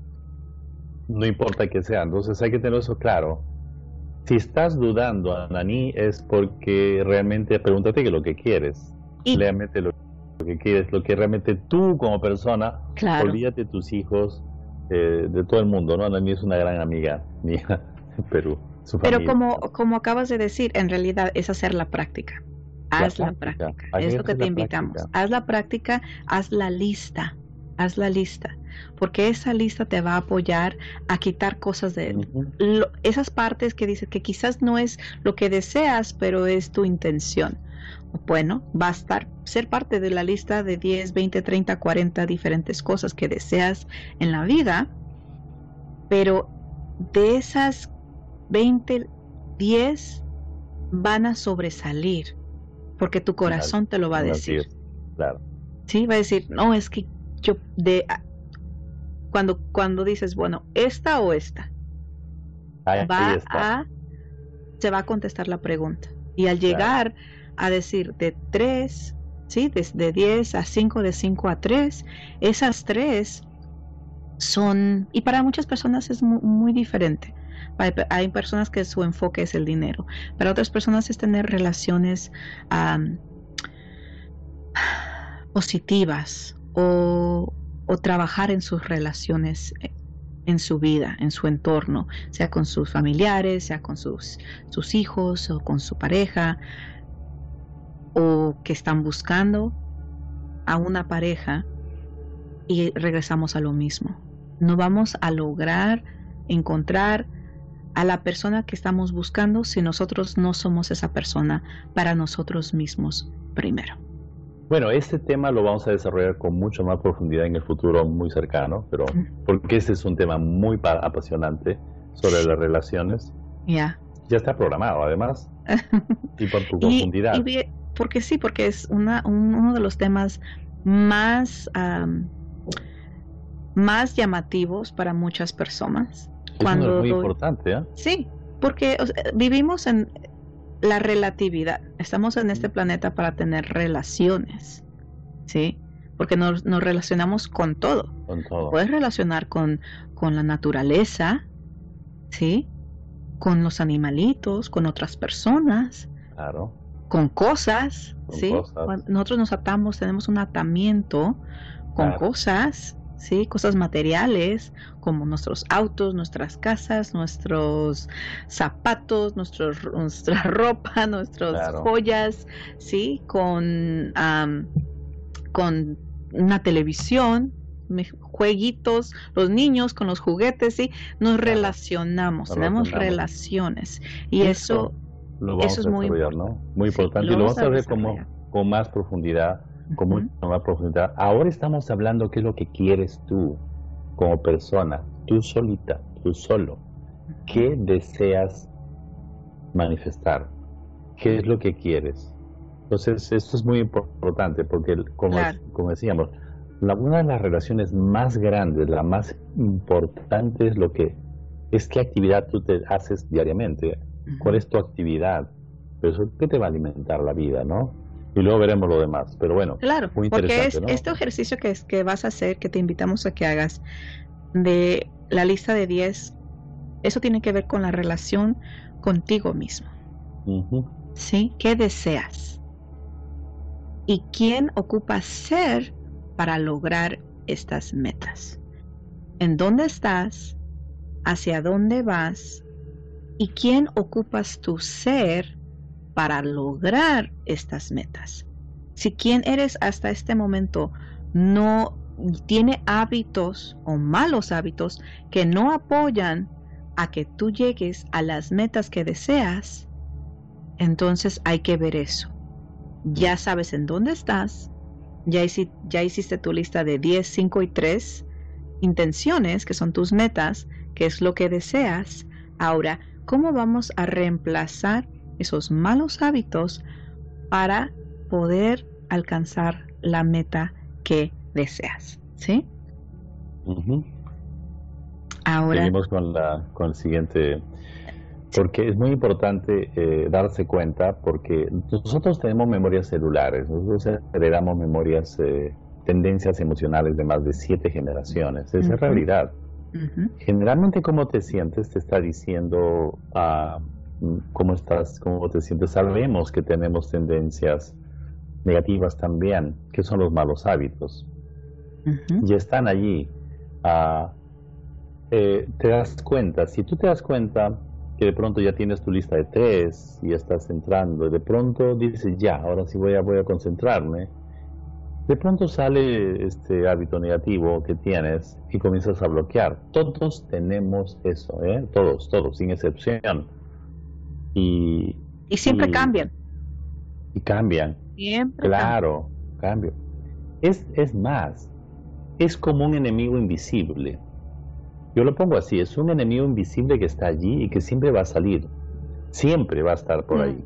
no importa que sea. Entonces hay que tener eso claro. Si estás dudando, Anani, es porque realmente pregúntate qué es lo que quieres. Realmente lo que quieres, lo que realmente tú como persona, olvídate de tus hijos, eh, de todo el mundo, ¿no? Anani es una gran amiga mía en Perú. Pero como, como acabas de decir, en realidad es hacer la práctica. Haz la, práctica. Es lo que te invitamos. Haz la práctica, haz la lista. Haz la lista. Porque esa lista te va a apoyar a quitar cosas de esas partes que dices que quizás no es lo que deseas, pero es tu intención. Bueno, va a estar, ser parte de la lista de 10, 20, 30, 40 diferentes cosas que deseas en la vida, pero de esas 20, 10 van a sobresalir porque tu corazón te lo va a decir. Claro. Sí, va a decir, no, es que yo de cuando cuando dices, bueno, esta o esta, va a se va a contestar la pregunta. Y al llegar a decir de 3, ¿sí? de 10 a 5, de 5 a 3, esas tres son, y para muchas personas es muy, diferente. Hay, personas que su enfoque es el dinero, para otras personas es tener relaciones positivas o, o, trabajar en sus relaciones eh, en su vida, en su entorno, sea con sus familiares, sea con sus, sus hijos o con su pareja, o que están buscando a una pareja y regresamos a lo mismo. No vamos a lograr encontrar a la persona que estamos buscando si nosotros no somos esa persona para nosotros mismos primero. Bueno, este tema lo vamos a desarrollar con mucho más profundidad en el futuro muy cercano, pero porque este es un tema muy apasionante sobre las relaciones. Ya. Ya está programado, además, y por tu profundidad porque sí, porque es una, uno de los temas más, más llamativos para muchas personas. Cuando es muy importante, ¿eh? Sí, porque vivimos en la relatividad. Estamos en este planeta para tener relaciones, ¿sí? Porque nos, nos relacionamos con todo. Con todo. Puedes relacionar con, con la naturaleza, ¿sí? Con los animalitos, con otras personas. Claro con cosas, ¿sí? Nosotros nos atamos, tenemos un atamiento con cosas, ¿sí? Cosas materiales, como nuestros autos, nuestras casas, nuestros zapatos, nuestros, nuestra ropa, nuestras joyas, ¿sí? Con, con una televisión, jueguitos, los niños con los juguetes, ¿sí? Nos relacionamos, tenemos relaciones. Y eso lo vamos a. Muy importante. y lo vamos a ver como, con más profundidad, más profundidad. Ahora estamos hablando qué es lo que quieres tú como persona, tú solita, tú solo. ¿Qué deseas manifestar? ¿Qué es lo que quieres? Entonces, esto es muy importante porque, como, como decíamos, la, una de las relaciones más grandes, la más importante es lo que es qué actividad tú te haces diariamente cuál es tu actividad, eso qué te va a alimentar la vida, ¿no? Y luego veremos lo demás, pero bueno, claro, muy porque es este ejercicio que, es, que vas a hacer, que te invitamos a que hagas, de la lista de 10, eso tiene que ver con la relación contigo mismo. ¿Sí? ¿Qué deseas? ¿Y quién ocupa ser para lograr estas metas? ¿En dónde estás? ¿Hacia dónde vas? y quién ocupas tu ser para lograr estas metas. Si quien eres hasta este momento no tiene hábitos o malos hábitos que no apoyan a que tú llegues a las metas que deseas, entonces hay que ver eso. Ya sabes en dónde estás, ya, hiciste tu lista de 10, 5 y 3 intenciones, que son tus metas, que es lo que deseas. Ahora, cómo vamos a reemplazar esos malos hábitos para poder alcanzar la meta que deseas. ¿Sí? Ahora. Seguimos con, la, con el siguiente. Porque es muy importante eh, darse cuenta, porque nosotros tenemos memorias celulares, nosotros heredamos memorias, eh, tendencias emocionales de más de siete generaciones. Esa es realidad. Generalmente cómo te sientes te está diciendo uh, cómo estás, cómo te sientes. Sabemos que tenemos tendencias negativas también, que son los malos hábitos. Y están allí. Uh, te das cuenta, si tú te das cuenta que de pronto ya tienes tu lista de tres y estás entrando, y de pronto dices, ya, ahora sí voy a, voy a concentrarme. De pronto sale este hábito negativo que tienes y comienzas a bloquear. Todos tenemos eso, ¿eh? todos, todos, sin excepción. Y, y siempre cambian. Y cambian. Siempre. Claro, cambio. Es, es más, es como un enemigo invisible. Yo lo pongo así, es un enemigo invisible que está allí y que siempre va a salir, siempre va a estar por ahí,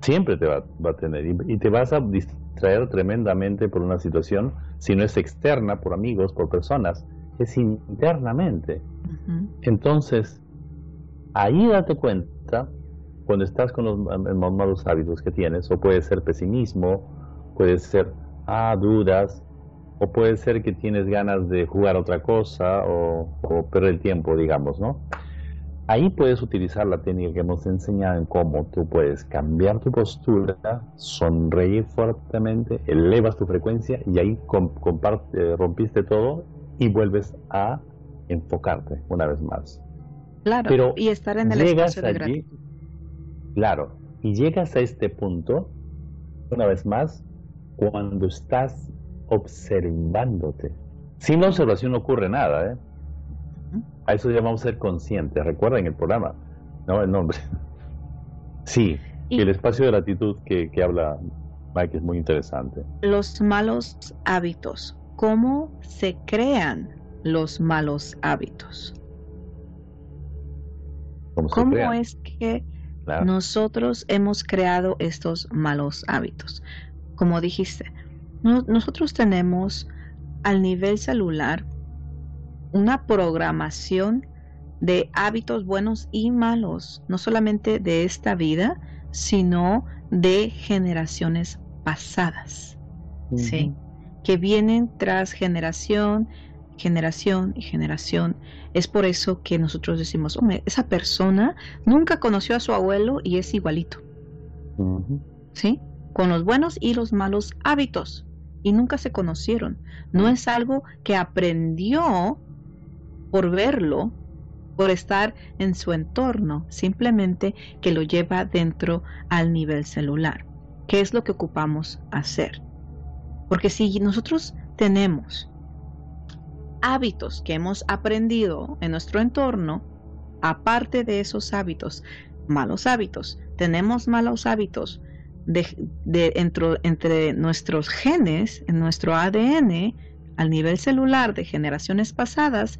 siempre te va, a tener y, te vas a distraer tremendamente por una situación, si no es externa, por amigos, por personas, es internamente. Entonces, ahí date cuenta cuando estás con los malos hábitos que tienes, o puede ser pesimismo, puede ser ah, dudas, o puede ser que tienes ganas de jugar otra cosa o, perder el tiempo, digamos, ¿no? Ahí puedes utilizar la técnica que hemos enseñado en cómo tú puedes cambiar tu postura, sonreír fuertemente, elevas tu frecuencia y ahí comparte, rompiste todo y vuelves a enfocarte una vez más. Claro, Pero y estar en el espacio de allí, Claro, y llegas a este punto, una vez más, cuando estás observándote. Sin la observación no ocurre nada, ¿eh? A eso llamamos ser conscientes. Recuerden el programa, ¿no? El nombre. Sí, y el espacio de gratitud que, que habla Mike es muy interesante. Los malos hábitos. ¿Cómo se crean los malos hábitos? ¿Cómo, es que nosotros hemos creado estos malos hábitos? Como dijiste, nosotros tenemos al nivel celular una programación de hábitos buenos y malos, no solamente de esta vida, sino de generaciones pasadas, ¿sí? Que vienen tras generación, generación y generación. Es por eso que nosotros decimos, hombre, esa persona nunca conoció a su abuelo y es igualito, ¿sí? Con los buenos y los malos hábitos y nunca se conocieron. No es algo que aprendió por verlo, por estar en su entorno, simplemente que lo lleva dentro al nivel celular. ¿Qué es lo que ocupamos hacer? Porque si nosotros tenemos hábitos que hemos aprendido en nuestro entorno, aparte de esos hábitos, malos hábitos, tenemos malos hábitos de, entre nuestros genes, en nuestro ADN, al nivel celular de generaciones pasadas,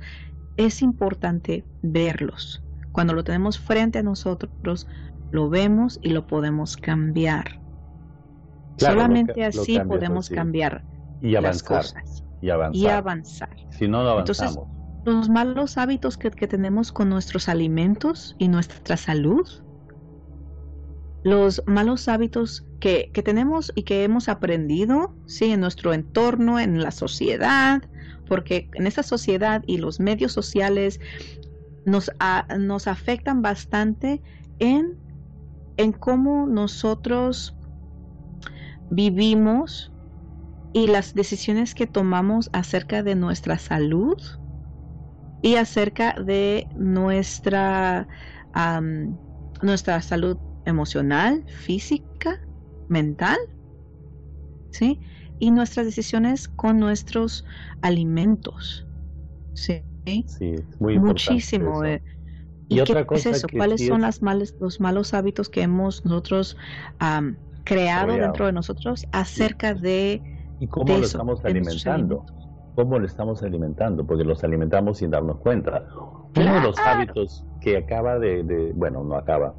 es importante verlos. Cuando lo tenemos frente a nosotros, lo vemos y lo podemos cambiar. Solamente así podemos cambiar y avanzar, las cosas. Y avanzar. Si no, no avanzamos. Entonces, los malos hábitos que, que tenemos con nuestros alimentos y nuestra salud los malos hábitos que, tenemos y que hemos aprendido, sí, en nuestro entorno, en la sociedad, porque en esta sociedad y los medios sociales nos, nos afectan bastante en, en cómo nosotros vivimos y las decisiones que tomamos acerca de nuestra salud y acerca de nuestra, nuestra salud emocional, física, mental, ¿sí? Y nuestras decisiones con nuestros alimentos, ¿sí? Sí, muy Muchísimo. Eh. ¿Y, otra cosa es eso? ¿Cuáles son las males, los malos hábitos que hemos nosotros creado dentro de nosotros acerca de... ¿Y cómo lo estamos alimentando? ¿Cómo lo estamos alimentando? Porque los alimentamos sin darnos cuenta. Uno de los hábitos que acaba de, bueno, no acaba,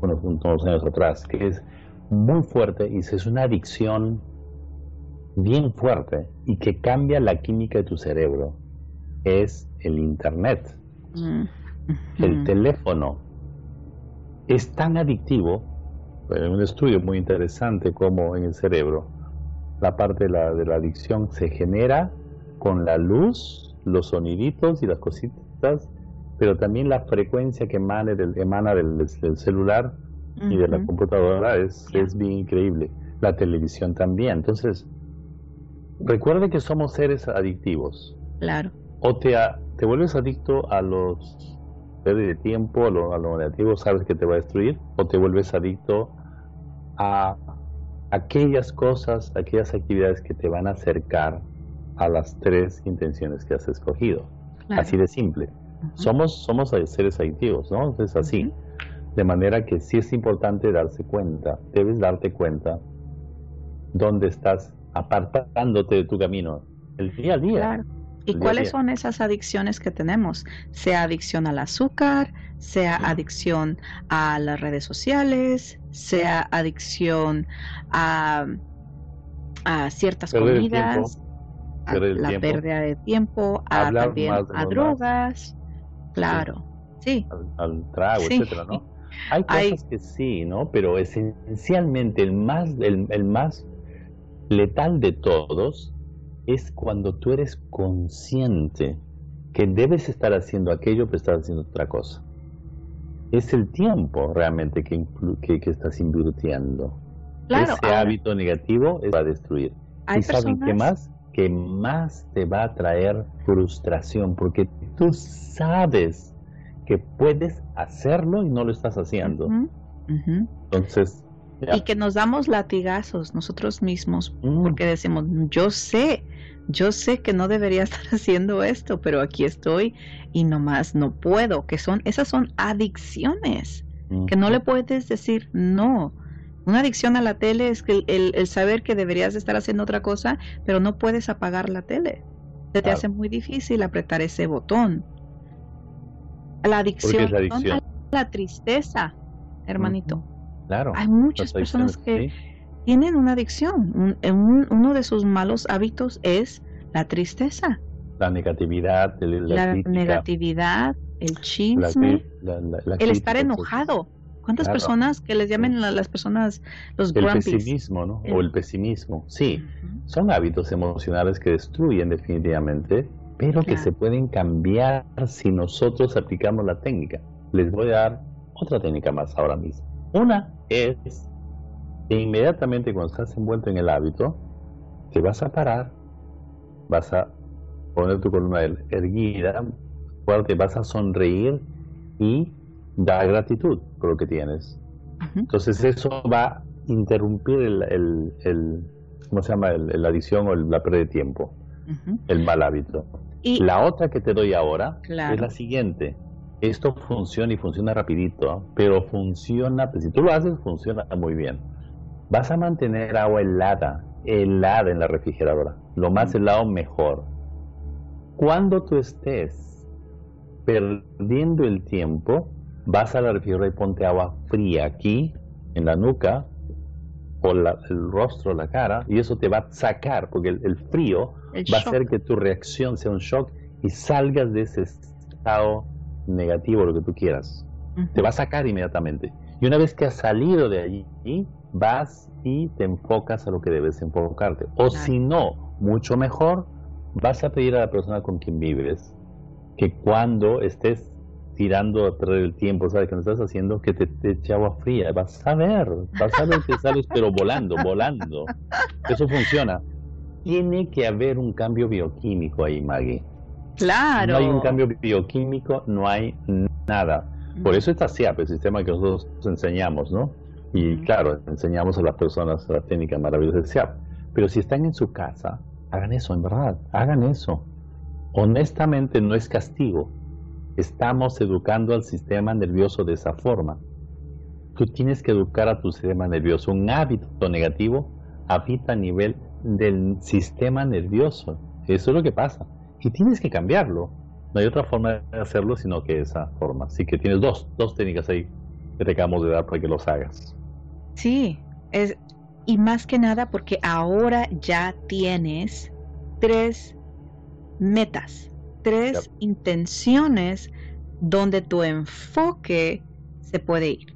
unos, unos años atrás, que es muy fuerte y es una adicción bien fuerte y que cambia la química de tu cerebro, es el Internet, mm. el teléfono. Es tan adictivo, en un estudio muy interesante como en el cerebro, la parte de la, de la adicción se genera con la luz, los soniditos y las cositas pero también la frecuencia que emana del, emana del, celular y de la computadora es, es bien increíble. La televisión también. Entonces, recuerde que somos seres adictivos. Claro. O te, te vuelves adicto a los de tiempo, lo, a lo negativo sabes que te va a destruir, o te vuelves adicto a aquellas cosas, aquellas actividades que te van a acercar a las tres intenciones que has escogido. Así de simple. Somos, somos seres adictivos, ¿no? Es así. De manera que sí es importante darse cuenta, debes darte cuenta dónde estás apartándote de tu camino, el día a día. ¿Y cuáles son esas adicciones que tenemos? Sea adicción al azúcar, sea adicción a las redes sociales, sea adicción a, a ciertas comidas, a la pérdida de tiempo, a, también a drogas, claro, sí. Al, trago, etcétera, ¿no? Hay cosas que sí, ¿no? Pero esencialmente el más, el, el más letal de todos es cuando tú eres consciente que debes estar haciendo aquello, pero estás haciendo otra cosa. Es el tiempo realmente que, que, estás invirtiendo. Ese hábito negativo va a destruir. ¿Y saben qué más? Que más te va a traer frustración, porque tú sabes que puedes hacerlo y no lo estás haciendo. Entonces, y que nos damos latigazos nosotros mismos mm. porque decimos, yo sé, yo sé que no debería estar haciendo esto, pero aquí estoy y nomás no puedo, que son, esas son adicciones, que no le puedes decir no. Una adicción a la tele es que el, saber que deberías estar haciendo otra cosa, pero no puedes apagar la tele. Se te hace muy difícil apretar ese botón. La adicción, a la tristeza, hermanito. Claro. Hay muchas personas que tienen una adicción. uno de sus malos hábitos es la tristeza. La negatividad, la, negatividad, el chisme, el estar enojado. ¿Cuántas personas que les llamen las personas los El pesimismo, ¿no? O el pesimismo. Sí, son hábitos emocionales que destruyen definitivamente, pero que se pueden cambiar si nosotros aplicamos la técnica. Les voy a dar otra técnica más ahora mismo. Una es que inmediatamente cuando estás envuelto en el hábito, te vas a parar, vas a poner tu columna er-, erguida, te vas a sonreír y dar gratitud por lo que tienes. Entonces eso va a interrumpir el, el, ¿cómo se llama? la adición o la pérdida de tiempo, el mal hábito. Y la otra que te doy ahora es la siguiente esto funciona y funciona rapidito, pero funciona, pues, si tú lo haces, funciona muy bien. Vas a mantener agua helada, helada en la refrigeradora, lo más helado mejor. Cuando tú estés perdiendo el tiempo, vas a la refrigeradora y ponte agua fría aquí, en la nuca, o el rostro, la cara, y eso te va a sacar, porque el, frío va a hacer que tu reacción sea un shock y salgas de ese estado negativo, lo que tú quieras. Te va a sacar inmediatamente. Y una vez que has salido de allí, vas y te enfocas a lo que debes enfocarte. O si no, mucho mejor, vas a pedir a la persona con quien vives que cuando estés tirando a perder el tiempo, ¿sabes? Que no estás haciendo, que te, eche agua fría. Vas a ver, vas a ver que sales, pero volando, volando. Eso funciona. Tiene que haber un cambio bioquímico ahí, Maggie. Claro. No hay un cambio bioquímico, no hay nada. Por eso está SIAP, el sistema que nosotros enseñamos, ¿no? Y claro, enseñamos a las personas la técnica maravillosa de SIAP. Pero si están en su casa, hagan eso, en verdad, hagan eso. Honestamente no es castigo. Estamos educando al sistema nervioso de esa forma. Tú tienes que educar a tu sistema nervioso. Un hábito negativo habita a nivel del sistema nervioso. Eso es lo que pasa y tienes que cambiarlo. No hay otra forma de hacerlo sino que esa forma. Así que tienes dos, dos técnicas ahí que te acabamos de dar para que los hagas. Sí, es, y más que nada porque ahora ya tienes tres metas, tres intenciones donde tu enfoque se puede ir.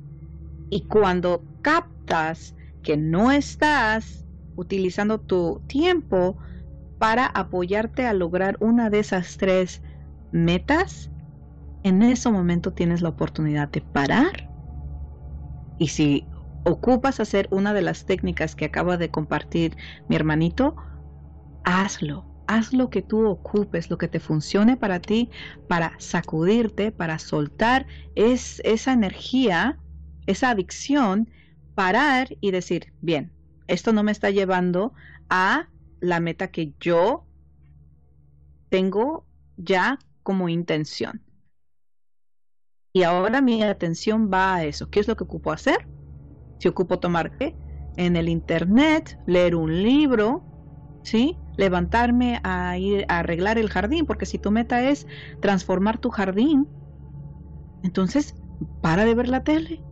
Y cuando captas que no estás utilizando tu tiempo para apoyarte a lograr una de esas tres metas, en ese momento tienes la oportunidad de parar. Y si ocupas hacer una de las técnicas que acaba de compartir mi hermanito, hazlo. haz lo que tú ocupes, lo que te funcione para ti, para sacudirte, para soltar es, esa energía, esa adicción, parar y decir, bien, esto no me está llevando a la meta que yo tengo ya como intención. Y ahora mi atención va a eso. ¿Qué es lo que ocupo hacer? Si ocupo tomar en el internet, leer un libro, ¿sí? Levantarme a ir a arreglar el jardín, porque si tu meta es transformar tu jardín, entonces para de ver la tele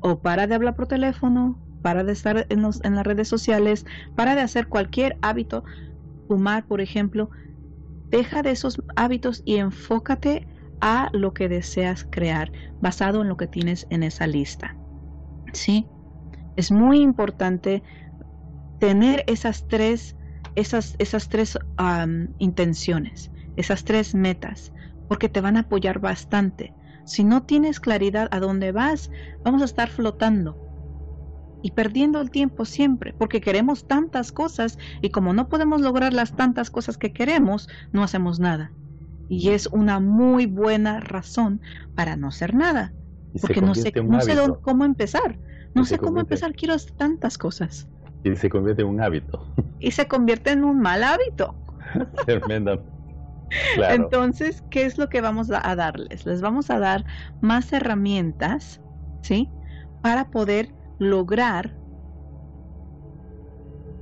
o para de hablar por teléfono, para de estar en, en las redes sociales, para de hacer cualquier hábito, fumar, por ejemplo, deja de esos hábitos y enfócate a lo que deseas crear basado en lo que tienes en esa lista. ¿Sí? Es muy importante tener esas tres, esas, esas tres intenciones, esas tres metas, porque te van a apoyar bastante. Si no tienes claridad a dónde vas, vamos a estar flotando y perdiendo el tiempo siempre, porque queremos tantas cosas y como no podemos lograr las tantas cosas que queremos, no hacemos nada. Y es una muy buena razón para no hacer nada, porque no sé, no sé cómo empezar. No sé cómo empezar, quiero hacer tantas cosas. Y se convierte en un hábito. Y se convierte en un mal hábito. Tremenda. Entonces, ¿qué es lo que vamos a darles? Les vamos a dar más herramientas, ¿sí? Para poder lograr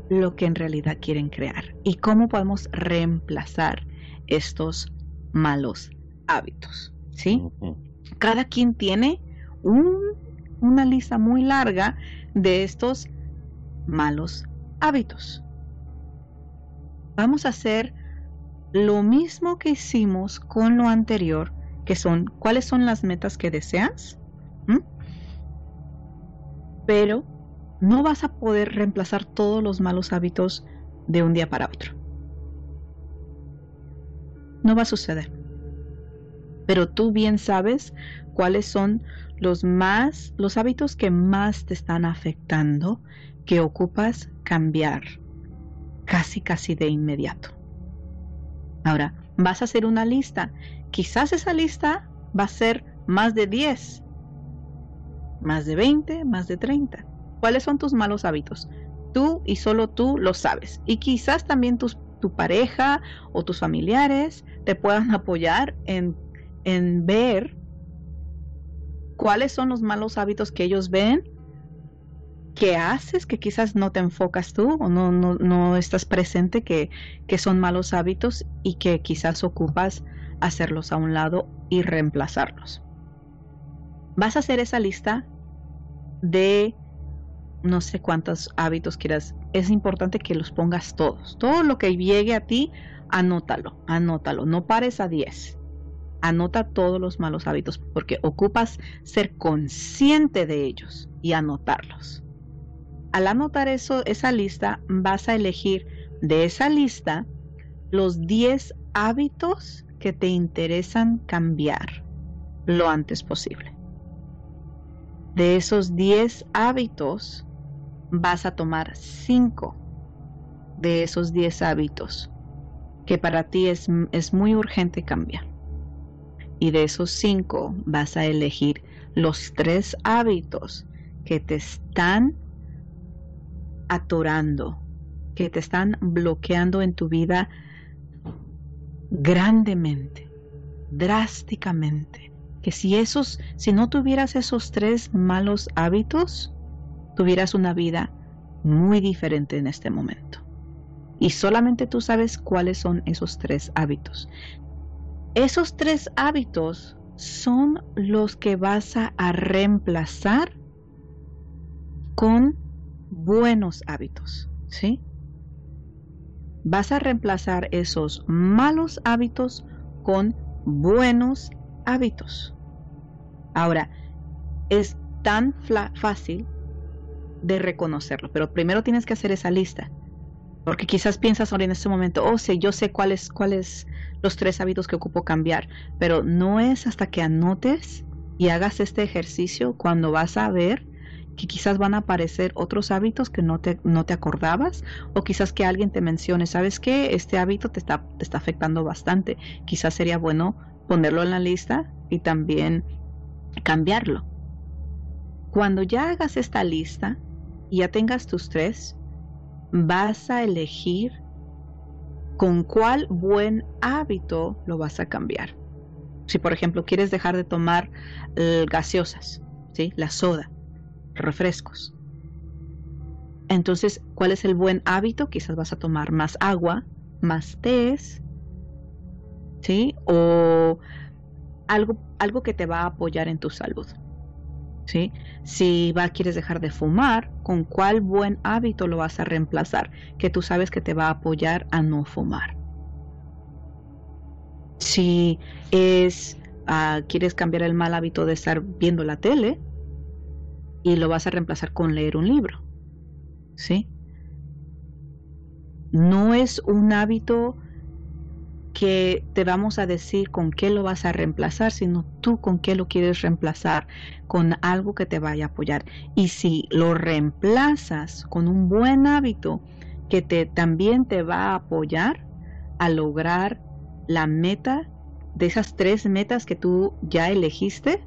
lo que en realidad quieren crear. Y cómo podemos reemplazar estos malos hábitos, ¿sí? Cada quien tiene una lista muy larga de estos malos hábitos. Vamos a hacer lo mismo que hicimos con lo anterior, que son cuáles son las metas que deseas, pero no vas a poder reemplazar todos los malos hábitos de un día para otro. No va a suceder. Pero tú bien sabes cuáles son los más los hábitos que más te están afectando que ocupas cambiar casi casi de inmediato. Ahora, vas a hacer una lista. Quizás esa lista va a ser más de 10 más de 20, más de 30. ¿Cuáles son tus malos hábitos? Tú y solo tú lo sabes. Y quizás también tu pareja o tus familiares te puedan apoyar en, en ver cuáles son los malos hábitos que ellos ven que haces que quizás no te enfocas tú o no, no, no estás presente que, que, son malos hábitos y que quizás ocupas hacerlos a un lado y reemplazarlos. Vas a hacer esa lista de no sé cuántos hábitos quieras. Es importante que los pongas todos. Todo lo que llegue a ti, anótalo, anótalo. No pares a 10. Anota todos los malos hábitos porque ocupas ser consciente de ellos y anotarlos. Al anotar eso, esa lista, vas a elegir de esa lista los 10 hábitos que te interesan cambiar lo antes posible de esos 10 hábitos, vas a tomar 5 de esos 10 hábitos que para ti es, es muy urgente cambiar. Y de esos 5 vas a elegir los 3 hábitos que te están atorando, que te están bloqueando en tu vida grandemente, drásticamente que si esos, si no tuvieras esos tres malos hábitos, tuvieras una vida muy diferente en este momento. Y solamente tú sabes cuáles son esos tres hábitos. Esos tres hábitos son los que vas a, a reemplazar con buenos hábitos, ¿sí? Vas a reemplazar esos malos hábitos con buenos hábitos. Ahora, es tan fácil de reconocerlo, pero primero tienes que hacer esa lista. Porque quizás piensas ahora en este momento, oh, sí, yo sé cuáles cuáles los tres hábitos que ocupo cambiar, pero no es hasta que anotes y hagas este ejercicio cuando vas a ver que quizás van a aparecer otros hábitos que no te, no te acordabas o quizás que alguien te mencione, ¿sabes qué? Este hábito te está, te está afectando bastante. Quizás sería bueno ponerlo en la lista y también cambiarlo. Cuando ya hagas esta lista y ya tengas tus tres, vas a elegir con cuál buen hábito lo vas a cambiar. Si por ejemplo quieres dejar de tomar eh, gaseosas, ¿sí? la soda, refrescos. Entonces, ¿cuál es el buen hábito? Quizás vas a tomar más agua, más tés, ¿sí? O algo, algo que te va a apoyar en tu salud. ¿Sí? Si va, quieres dejar de fumar, ¿con cuál buen hábito lo vas a reemplazar? Que tú sabes que te va a apoyar a no fumar. Si es, ah, quieres cambiar el mal hábito de estar viendo la tele y lo vas a reemplazar con leer un libro. ¿Sí? No es un hábito que te vamos a decir con qué lo vas a reemplazar, sino tú con qué lo quieres reemplazar, con algo que te vaya a apoyar. Y si lo reemplazas con un buen hábito que te, también te va a apoyar a lograr la meta de esas tres metas que tú ya elegiste,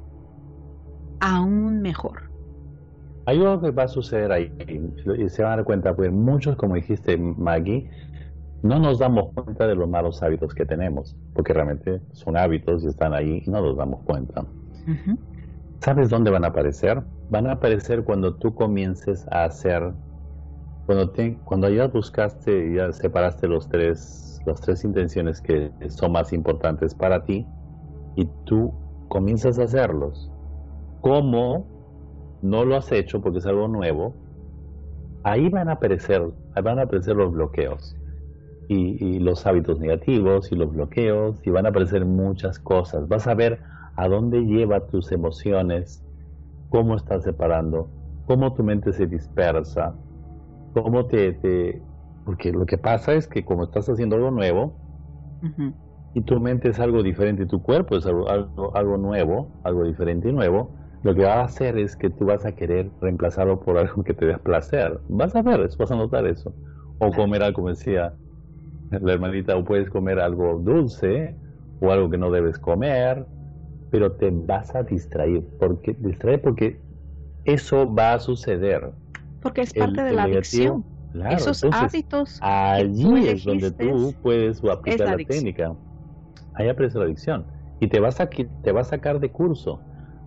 aún mejor. Hay algo que va a suceder ahí y se van a dar cuenta, pues muchos, como dijiste Maggie, no nos damos cuenta de los malos hábitos que tenemos, porque realmente son hábitos y están ahí y no nos damos cuenta. ¿Sabes dónde van a aparecer? Van a aparecer cuando tú comiences a hacer, cuando, te, cuando ya buscaste, ya separaste los tres, las tres intenciones que son más importantes para ti y tú comienzas a hacerlos. ¿Cómo no lo has hecho porque es algo nuevo? Ahí van a aparecer, van a aparecer los bloqueos y, los hábitos negativos y los bloqueos y van a aparecer muchas cosas. Vas a ver a dónde lleva tus emociones, cómo estás separando, cómo tu mente se dispersa, cómo te, te... Porque lo que pasa es que como estás haciendo algo nuevo y tu mente es algo diferente, tu cuerpo es algo, algo, algo nuevo, algo diferente y nuevo, lo que va a hacer es que tú vas a querer reemplazarlo por algo que te dé placer. Vas a ver, vas a notar eso. O comer algo, como decía la hermanita, o puedes comer algo dulce o algo que no debes comer, pero te vas a distraer, porque distraer porque eso va a suceder. Porque es parte de la adicción. Esos hábitos. Allí es donde tú puedes aplicar la, técnica. Ahí aparece la adicción. Y te vas a, te va a sacar de curso.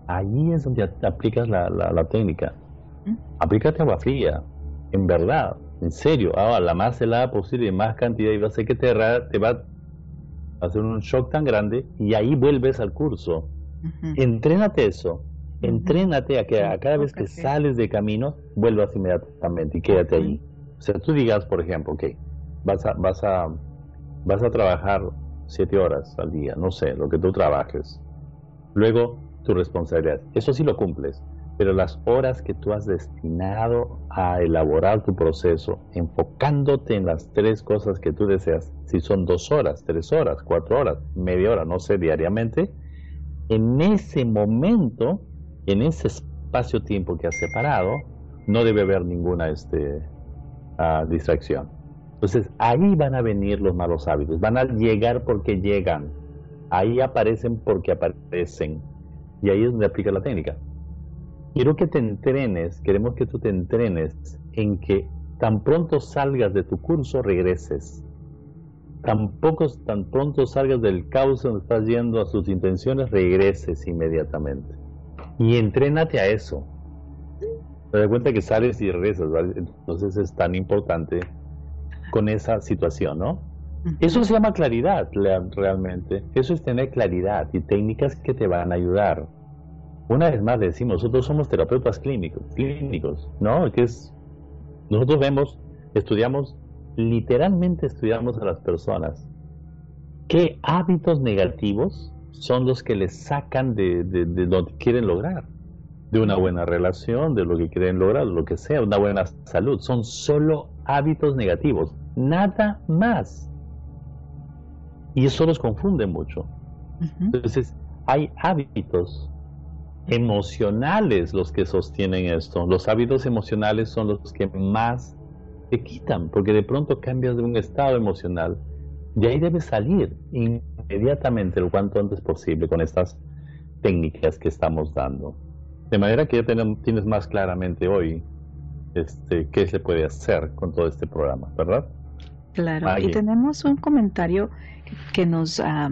Allí es donde aplicas la, la, técnica. ¿Mm? Aplícate agua fría, en verdad en serio, ahora la más helada posible, más cantidad, y va a ser que te, te va a hacer un shock tan grande y ahí vuelves al curso. Entrénate eso, entrénate a que a cada vez que sales de camino, vuelvas inmediatamente y quédate ahí. O sea, tú digas, por ejemplo, ok, vas a, vas a, vas a trabajar siete horas al día, no sé, lo que tú trabajes. Luego, tu responsabilidad. Eso sí lo cumples pero las horas que tú has destinado a elaborar tu proceso, enfocándote en las tres cosas que tú deseas, si son dos horas, tres horas, cuatro horas, media hora, no sé, diariamente, en ese momento, en ese espacio-tiempo que has separado, no debe haber ninguna este, ah, distracción. Entonces, ahí van a venir los malos hábitos, van a llegar porque llegan, ahí aparecen porque aparecen, y ahí es donde aplica la técnica. Quiero que te entrenes, queremos que tú te entrenes en que tan pronto salgas de tu curso regreses. Tan, tan pronto salgas del caos donde estás yendo a sus intenciones, regreses inmediatamente. Y entrénate a eso. Te das cuenta que sales y regresas, Entonces es tan importante con esa situación, ¿no? Eso se llama claridad, realmente. Eso es tener claridad y técnicas que te van a ayudar una vez más decimos, nosotros somos terapeutas clínicos, clínicos, ¿no? Que es, nosotros vemos, estudiamos, literalmente estudiamos a las personas. ¿Qué hábitos negativos son los que les sacan de, de, de lo que quieren lograr? De una buena relación, de lo que quieren lograr, lo que sea, una buena salud. Son solo hábitos negativos, nada más. Y eso los confunde mucho. Entonces, hay hábitos emocionales los que sostienen esto. Los hábitos emocionales son los que más te quitan, porque de pronto cambias de un estado emocional y ahí debes salir inmediatamente lo cuanto antes posible con estas técnicas que estamos dando. De manera que ya tienes más claramente hoy este, qué se puede hacer con todo este programa, ¿verdad? Claro, y tenemos un comentario que nos, ah,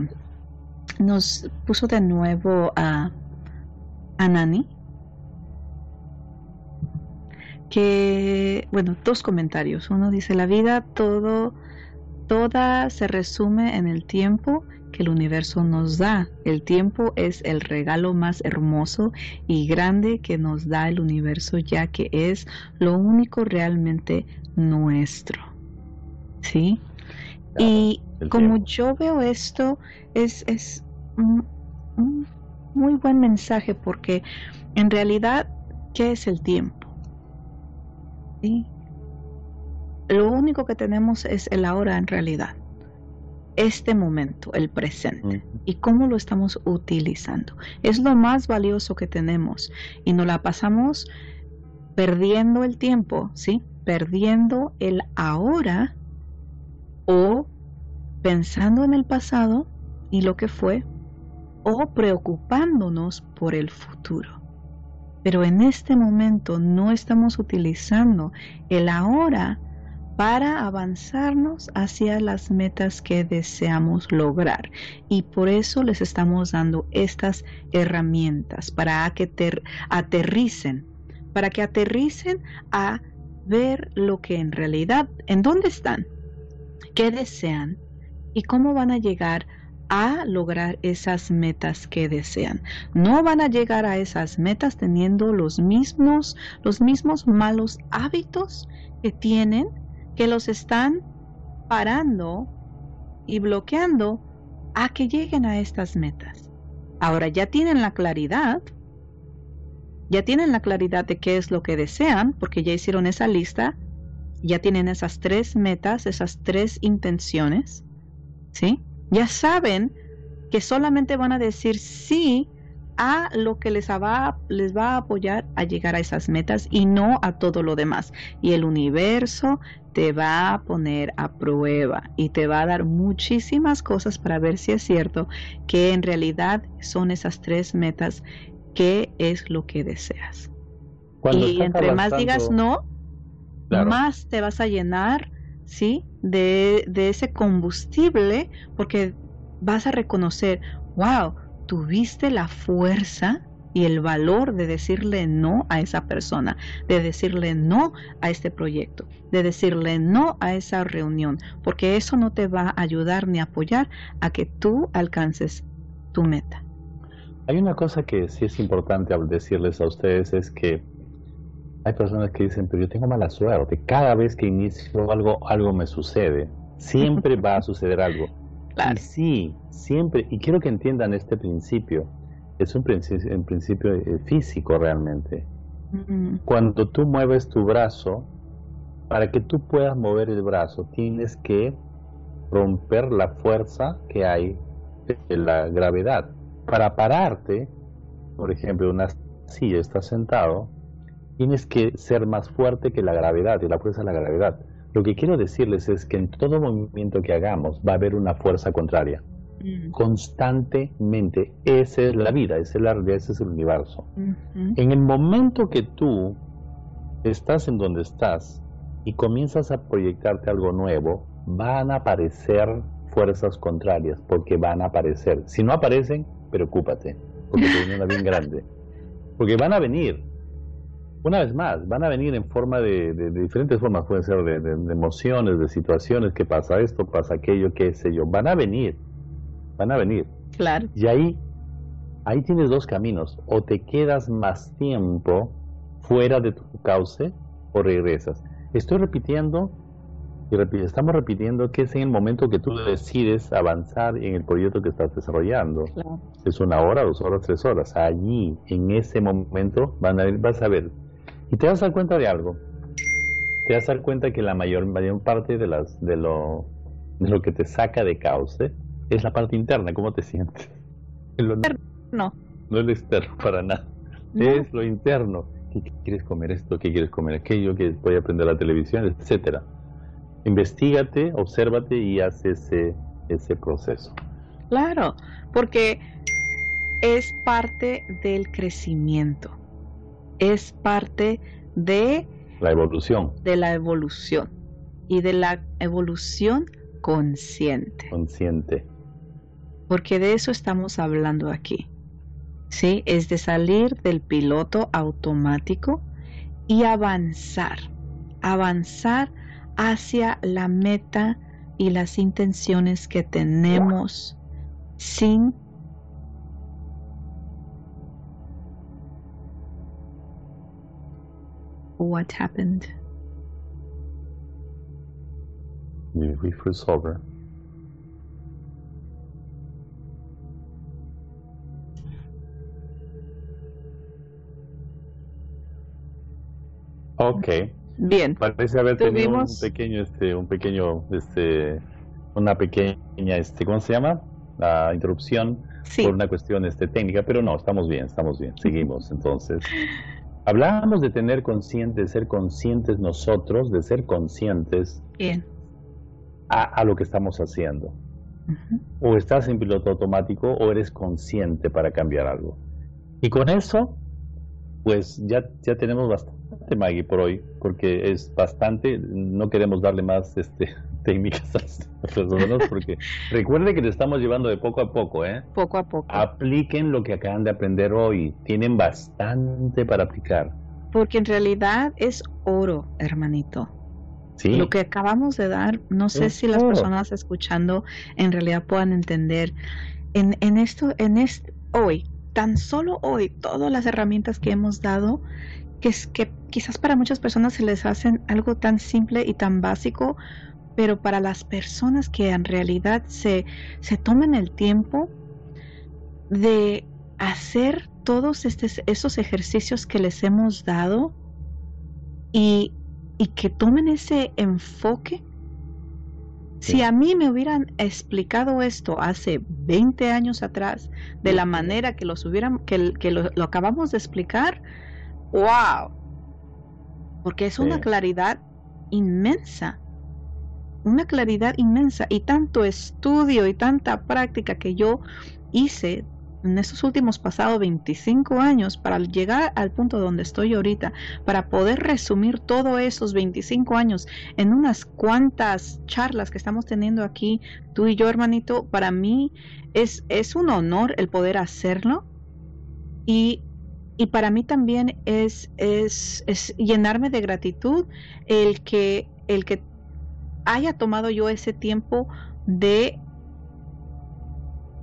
nos puso de nuevo a, a Nani. Que, bueno, dos comentarios. Uno dice, la vida todo, toda se resume en el tiempo que el universo nos da. El tiempo es el regalo más hermoso y grande que nos da el universo, ya que es lo único realmente nuestro. ¿Sí? y como yo veo esto, es, es un, muy buen mensaje porque en realidad, ¿qué es el tiempo? ¿Sí? Lo único que tenemos es el ahora en realidad este momento, el presente, y cómo lo estamos utilizando. Es lo más valioso que tenemos y nos la pasamos perdiendo el tiempo, ¿sí? Perdiendo el ahora o pensando en el pasado y lo que fue o preocupándonos por el futuro. Pero en este momento no estamos utilizando el ahora para avanzarnos hacia las metas que deseamos lograr. Y por eso les estamos dando estas herramientas para que aterricen, para que aterricen a ver lo que en realidad, en dónde están, qué desean y cómo van a llegar a lograr esas metas que desean. No van a llegar a esas metas teniendo los mismos los mismos malos hábitos que tienen que los están parando y bloqueando a que lleguen a estas metas. Ahora ya tienen la claridad, ya tienen la claridad de qué es lo que desean, porque ya hicieron esa lista, ya tienen esas tres metas, esas tres intenciones, ¿sí? Ya saben que solamente van a decir sí a lo que les va, les va a apoyar a llegar a esas metas y no a todo lo demás. Y el universo te va a poner a prueba y te va a dar muchísimas cosas para ver si es cierto que en realidad son esas tres metas que es lo que deseas. y entre más digas no, más te vas a llenar, ¿sí? De, de ese combustible porque vas a reconocer, wow, tuviste la fuerza y el valor de decirle no a esa persona, de decirle no a este proyecto, de decirle no a esa reunión, porque eso no te va a ayudar ni apoyar a que tú alcances tu meta. Hay una cosa que sí es importante decirles a ustedes es que hay personas que dicen, pero yo tengo mala suerte, cada vez que inicio algo, algo me sucede, siempre va a suceder algo. Y sí, siempre, y quiero que entiendan este principio, es un principio, principio eh, físico realmente. Cuando tú mueves tu brazo, para que tú puedas mover el brazo, tienes que romper la fuerza que hay de la gravedad. Para pararte, por ejemplo, una silla, estás sentado, tienes que ser más fuerte que la gravedad y la fuerza de la gravedad. Lo que quiero decirles es que en todo movimiento que hagamos va a haber una fuerza contraria. Mm. Constantemente. Esa es la vida, esa es la realidad, ese es el universo. En el momento que tú estás en donde estás y comienzas a proyectarte algo nuevo, van a aparecer fuerzas contrarias, porque van a aparecer. Si no aparecen, preocúpate, porque te viene una bien grande. Porque van a venir, una vez más, van a venir en forma de, diferentes formas, pueden ser de, emociones, de situaciones, que pasa esto, pasa aquello, qué sé yo, van a venir, van a venir. Claro. Y ahí, ahí tienes dos caminos, o te quedas más tiempo fuera de tu cauce o regresas. Estoy repitiendo y estamos repitiendo que es en el momento que tú decides avanzar en el proyecto que estás desarrollando. Es una hora, dos horas, tres horas. Allí, en ese momento, van a, vas a ver y te vas a dar cuenta de algo. Te vas a dar cuenta que la mayor, mayor parte de, las, de, lo, de lo que te saca de cauce es la parte interna, cómo te sientes. no. No el externo para nada. es lo interno. ¿Qué, quieres comer esto? ¿Qué quieres comer aquello? ¿Que voy a aprender la televisión? Etcétera. Investígate, obsérvate y haz ese, ese proceso. Claro, porque es parte del crecimiento, es parte de la evolución. De la evolución y de la evolución consciente. Consciente. Porque de eso estamos hablando aquí. ¿Sí? Es de salir del piloto automático y avanzar. Avanzar hacia la meta y las intenciones que tenemos sin what happened. We refresh over. Ok. Bien. Parece haber tenido un pequeño, este, un pequeño, este, una pequeña, este, ¿cómo se llama? La interrupción por una cuestión, este, técnica, pero no, estamos bien, estamos bien. Seguimos, entonces. Hablábamos de tener consciente, de ser conscientes nosotros, de ser conscientes A, lo que estamos haciendo. O estás en piloto automático o eres consciente para cambiar algo. Y con eso, pues ya, ya tenemos bastante, Maggie, por hoy, porque es bastante, no queremos darle más este, técnicas personas, porque recuerde que le estamos llevando de poco a poco, ¿eh? Poco a poco. Apliquen lo que acaban de aprender hoy, tienen bastante para aplicar. Porque en realidad es oro, hermanito. Sí. Lo que acabamos de dar, no sé si las personas escuchando en realidad puedan entender. En, en esto, en este, hoy, tan solo hoy, todas las herramientas que hemos dado, que, es, que quizás para muchas personas se les hacen algo tan simple y tan básico, pero para las personas que en realidad se, se toman el tiempo de hacer todos estos, esos ejercicios que les hemos dado y, y que tomen ese enfoque. Si a mí me hubieran explicado esto hace 20 años atrás, de la manera que, los hubieran, que, que lo, acabamos de explicar, wow, porque es una claridad inmensa una claridad inmensa y tanto estudio y tanta práctica que yo hice en estos últimos pasados 25 años para llegar al punto donde estoy ahorita, para poder resumir todos esos 25 años en unas cuantas charlas que estamos teniendo aquí, tú y yo, hermanito, para mí es, es un honor el poder hacerlo y, y para mí también es, es, es llenarme de gratitud el que, el que haya tomado yo ese tiempo de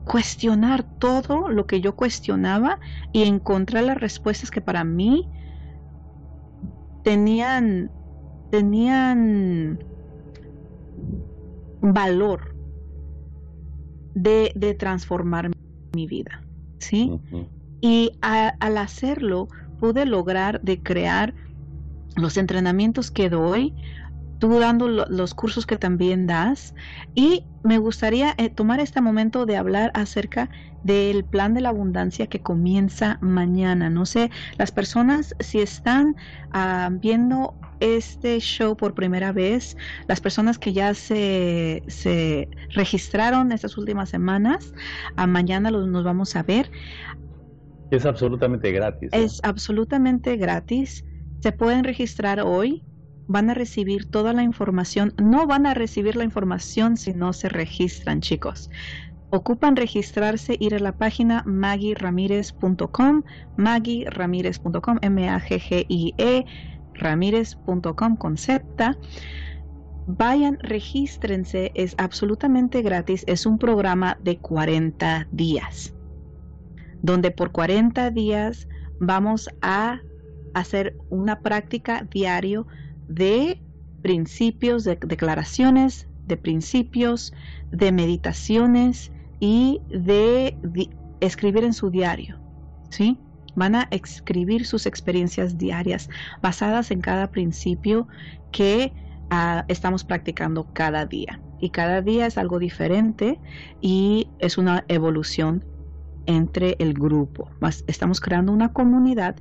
cuestionar todo lo que yo cuestionaba y encontrar las respuestas que para mí tenían tenían valor de, de transformar mi vida, ¿sí? Y al hacerlo pude lograr de crear los entrenamientos que doy, tú dando los cursos que también das y me gustaría eh, tomar este momento de hablar acerca del plan de la abundancia que comienza mañana. No sé, las personas si están ah, viendo este show por primera vez, las personas que ya se, se registraron estas últimas semanas, a mañana los, nos vamos a ver. Es absolutamente gratis. Es absolutamente gratis. Se pueden registrar hoy van a recibir toda la información. No van a recibir la información si no se registran, chicos. Ocupan registrarse, ir a la página maggie-ramírez.com, maggie-ramírez.com, M-A-G-G-I-E, ramírez.com, concepta. Vayan, regístrense, es absolutamente gratis, es un programa de 40 días, donde por 40 días vamos a hacer una práctica diario de principios, de declaraciones, de principios, de meditaciones y de, escribir en su diario. ¿Sí? Van a escribir sus experiencias diarias basadas en cada principio que ah, estamos practicando cada día. Y cada día es algo diferente y es una evolución entre el grupo. Estamos creando una comunidad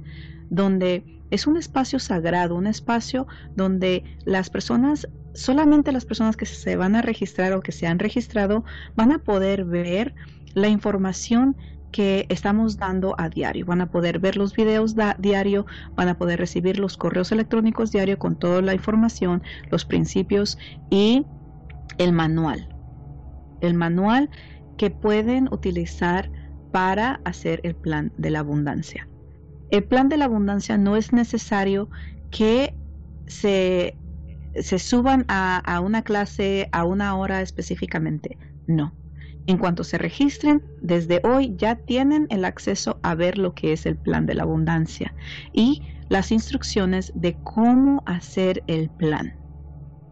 donde es un espacio sagrado, un espacio donde las personas, solamente las personas que se van a registrar o que se han registrado, van a poder ver la información que estamos dando a diario. Van a poder ver los videos diario, van a poder recibir los correos electrónicos diario con toda la información, los principios y el manual. El manual que pueden utilizar para hacer el plan de la abundancia. El plan de la abundancia no es necesario que se, se suban a, a una clase a una hora específicamente. No. En cuanto se registren, desde hoy ya tienen el acceso a ver lo que es el plan de la abundancia y las instrucciones de cómo hacer el plan.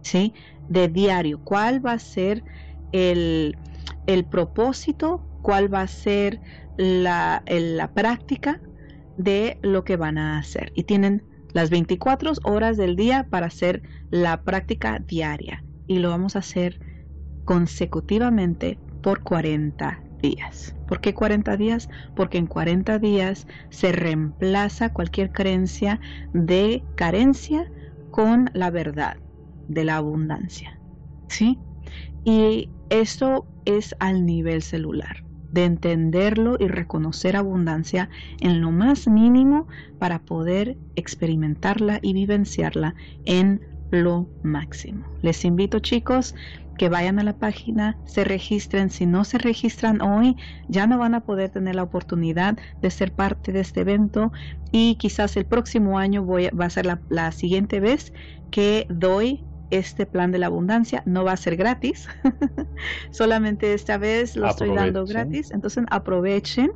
¿Sí? De diario, cuál va a ser el, el propósito cuál va a ser la, la práctica de lo que van a hacer. Y tienen las 24 horas del día para hacer la práctica diaria. Y lo vamos a hacer consecutivamente por 40 días. ¿Por qué 40 días? Porque en 40 días se reemplaza cualquier creencia de carencia con la verdad de la abundancia. ¿Sí? Y esto es al nivel celular de entenderlo y reconocer abundancia en lo más mínimo para poder experimentarla y vivenciarla en lo máximo. Les invito chicos que vayan a la página, se registren. Si no se registran hoy, ya no van a poder tener la oportunidad de ser parte de este evento y quizás el próximo año voy, va a ser la, la siguiente vez que doy este plan de la abundancia no va a ser gratis, solamente esta vez lo estoy dando gratis, entonces aprovechen.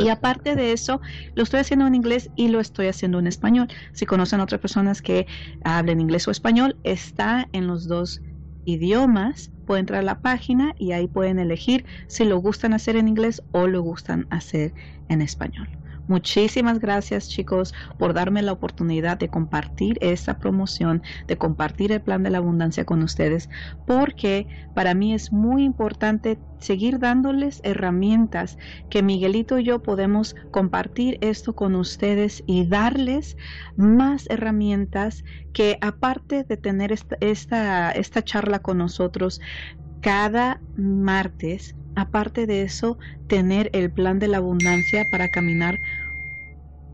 Y aparte de eso, lo estoy haciendo en inglés y lo estoy haciendo en español. Si conocen otras personas que hablen inglés o español, está en los dos idiomas. Pueden entrar a la página y ahí pueden elegir si lo gustan hacer en inglés o lo gustan hacer en español. Muchísimas gracias chicos por darme la oportunidad de compartir esta promoción, de compartir el plan de la abundancia con ustedes, porque para mí es muy importante seguir dándoles herramientas que Miguelito y yo podemos compartir esto con ustedes y darles más herramientas que aparte de tener esta, esta, esta charla con nosotros cada martes, aparte de eso, tener el plan de la abundancia para caminar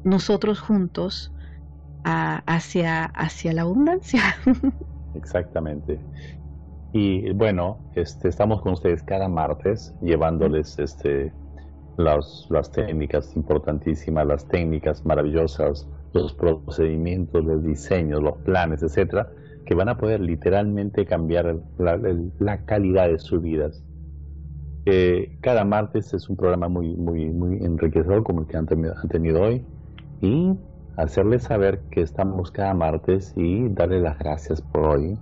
nosotros juntos hacia, hacia la abundancia. Exactamente. Y bueno, este, estamos con ustedes cada martes llevándoles este, las, las técnicas importantísimas, las técnicas maravillosas, los procedimientos, los diseños, los planes, etcétera, que van a poder literalmente cambiar la, la calidad de sus vidas. Eh, cada martes es un programa muy, muy, muy enriquecedor como el que han tenido hoy y hacerles saber que estamos cada martes y darle las gracias por hoy.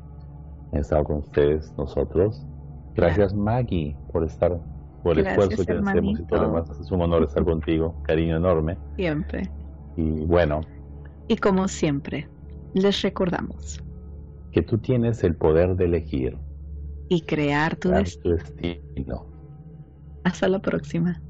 He estado con ustedes, nosotros. Gracias Maggie por estar, por el esfuerzo que hacemos y todo lo demás. Es un honor estar contigo, cariño enorme. Siempre. Y bueno. Y como siempre, les recordamos que tú tienes el poder de elegir y crear tu, destino. Hasta la próxima.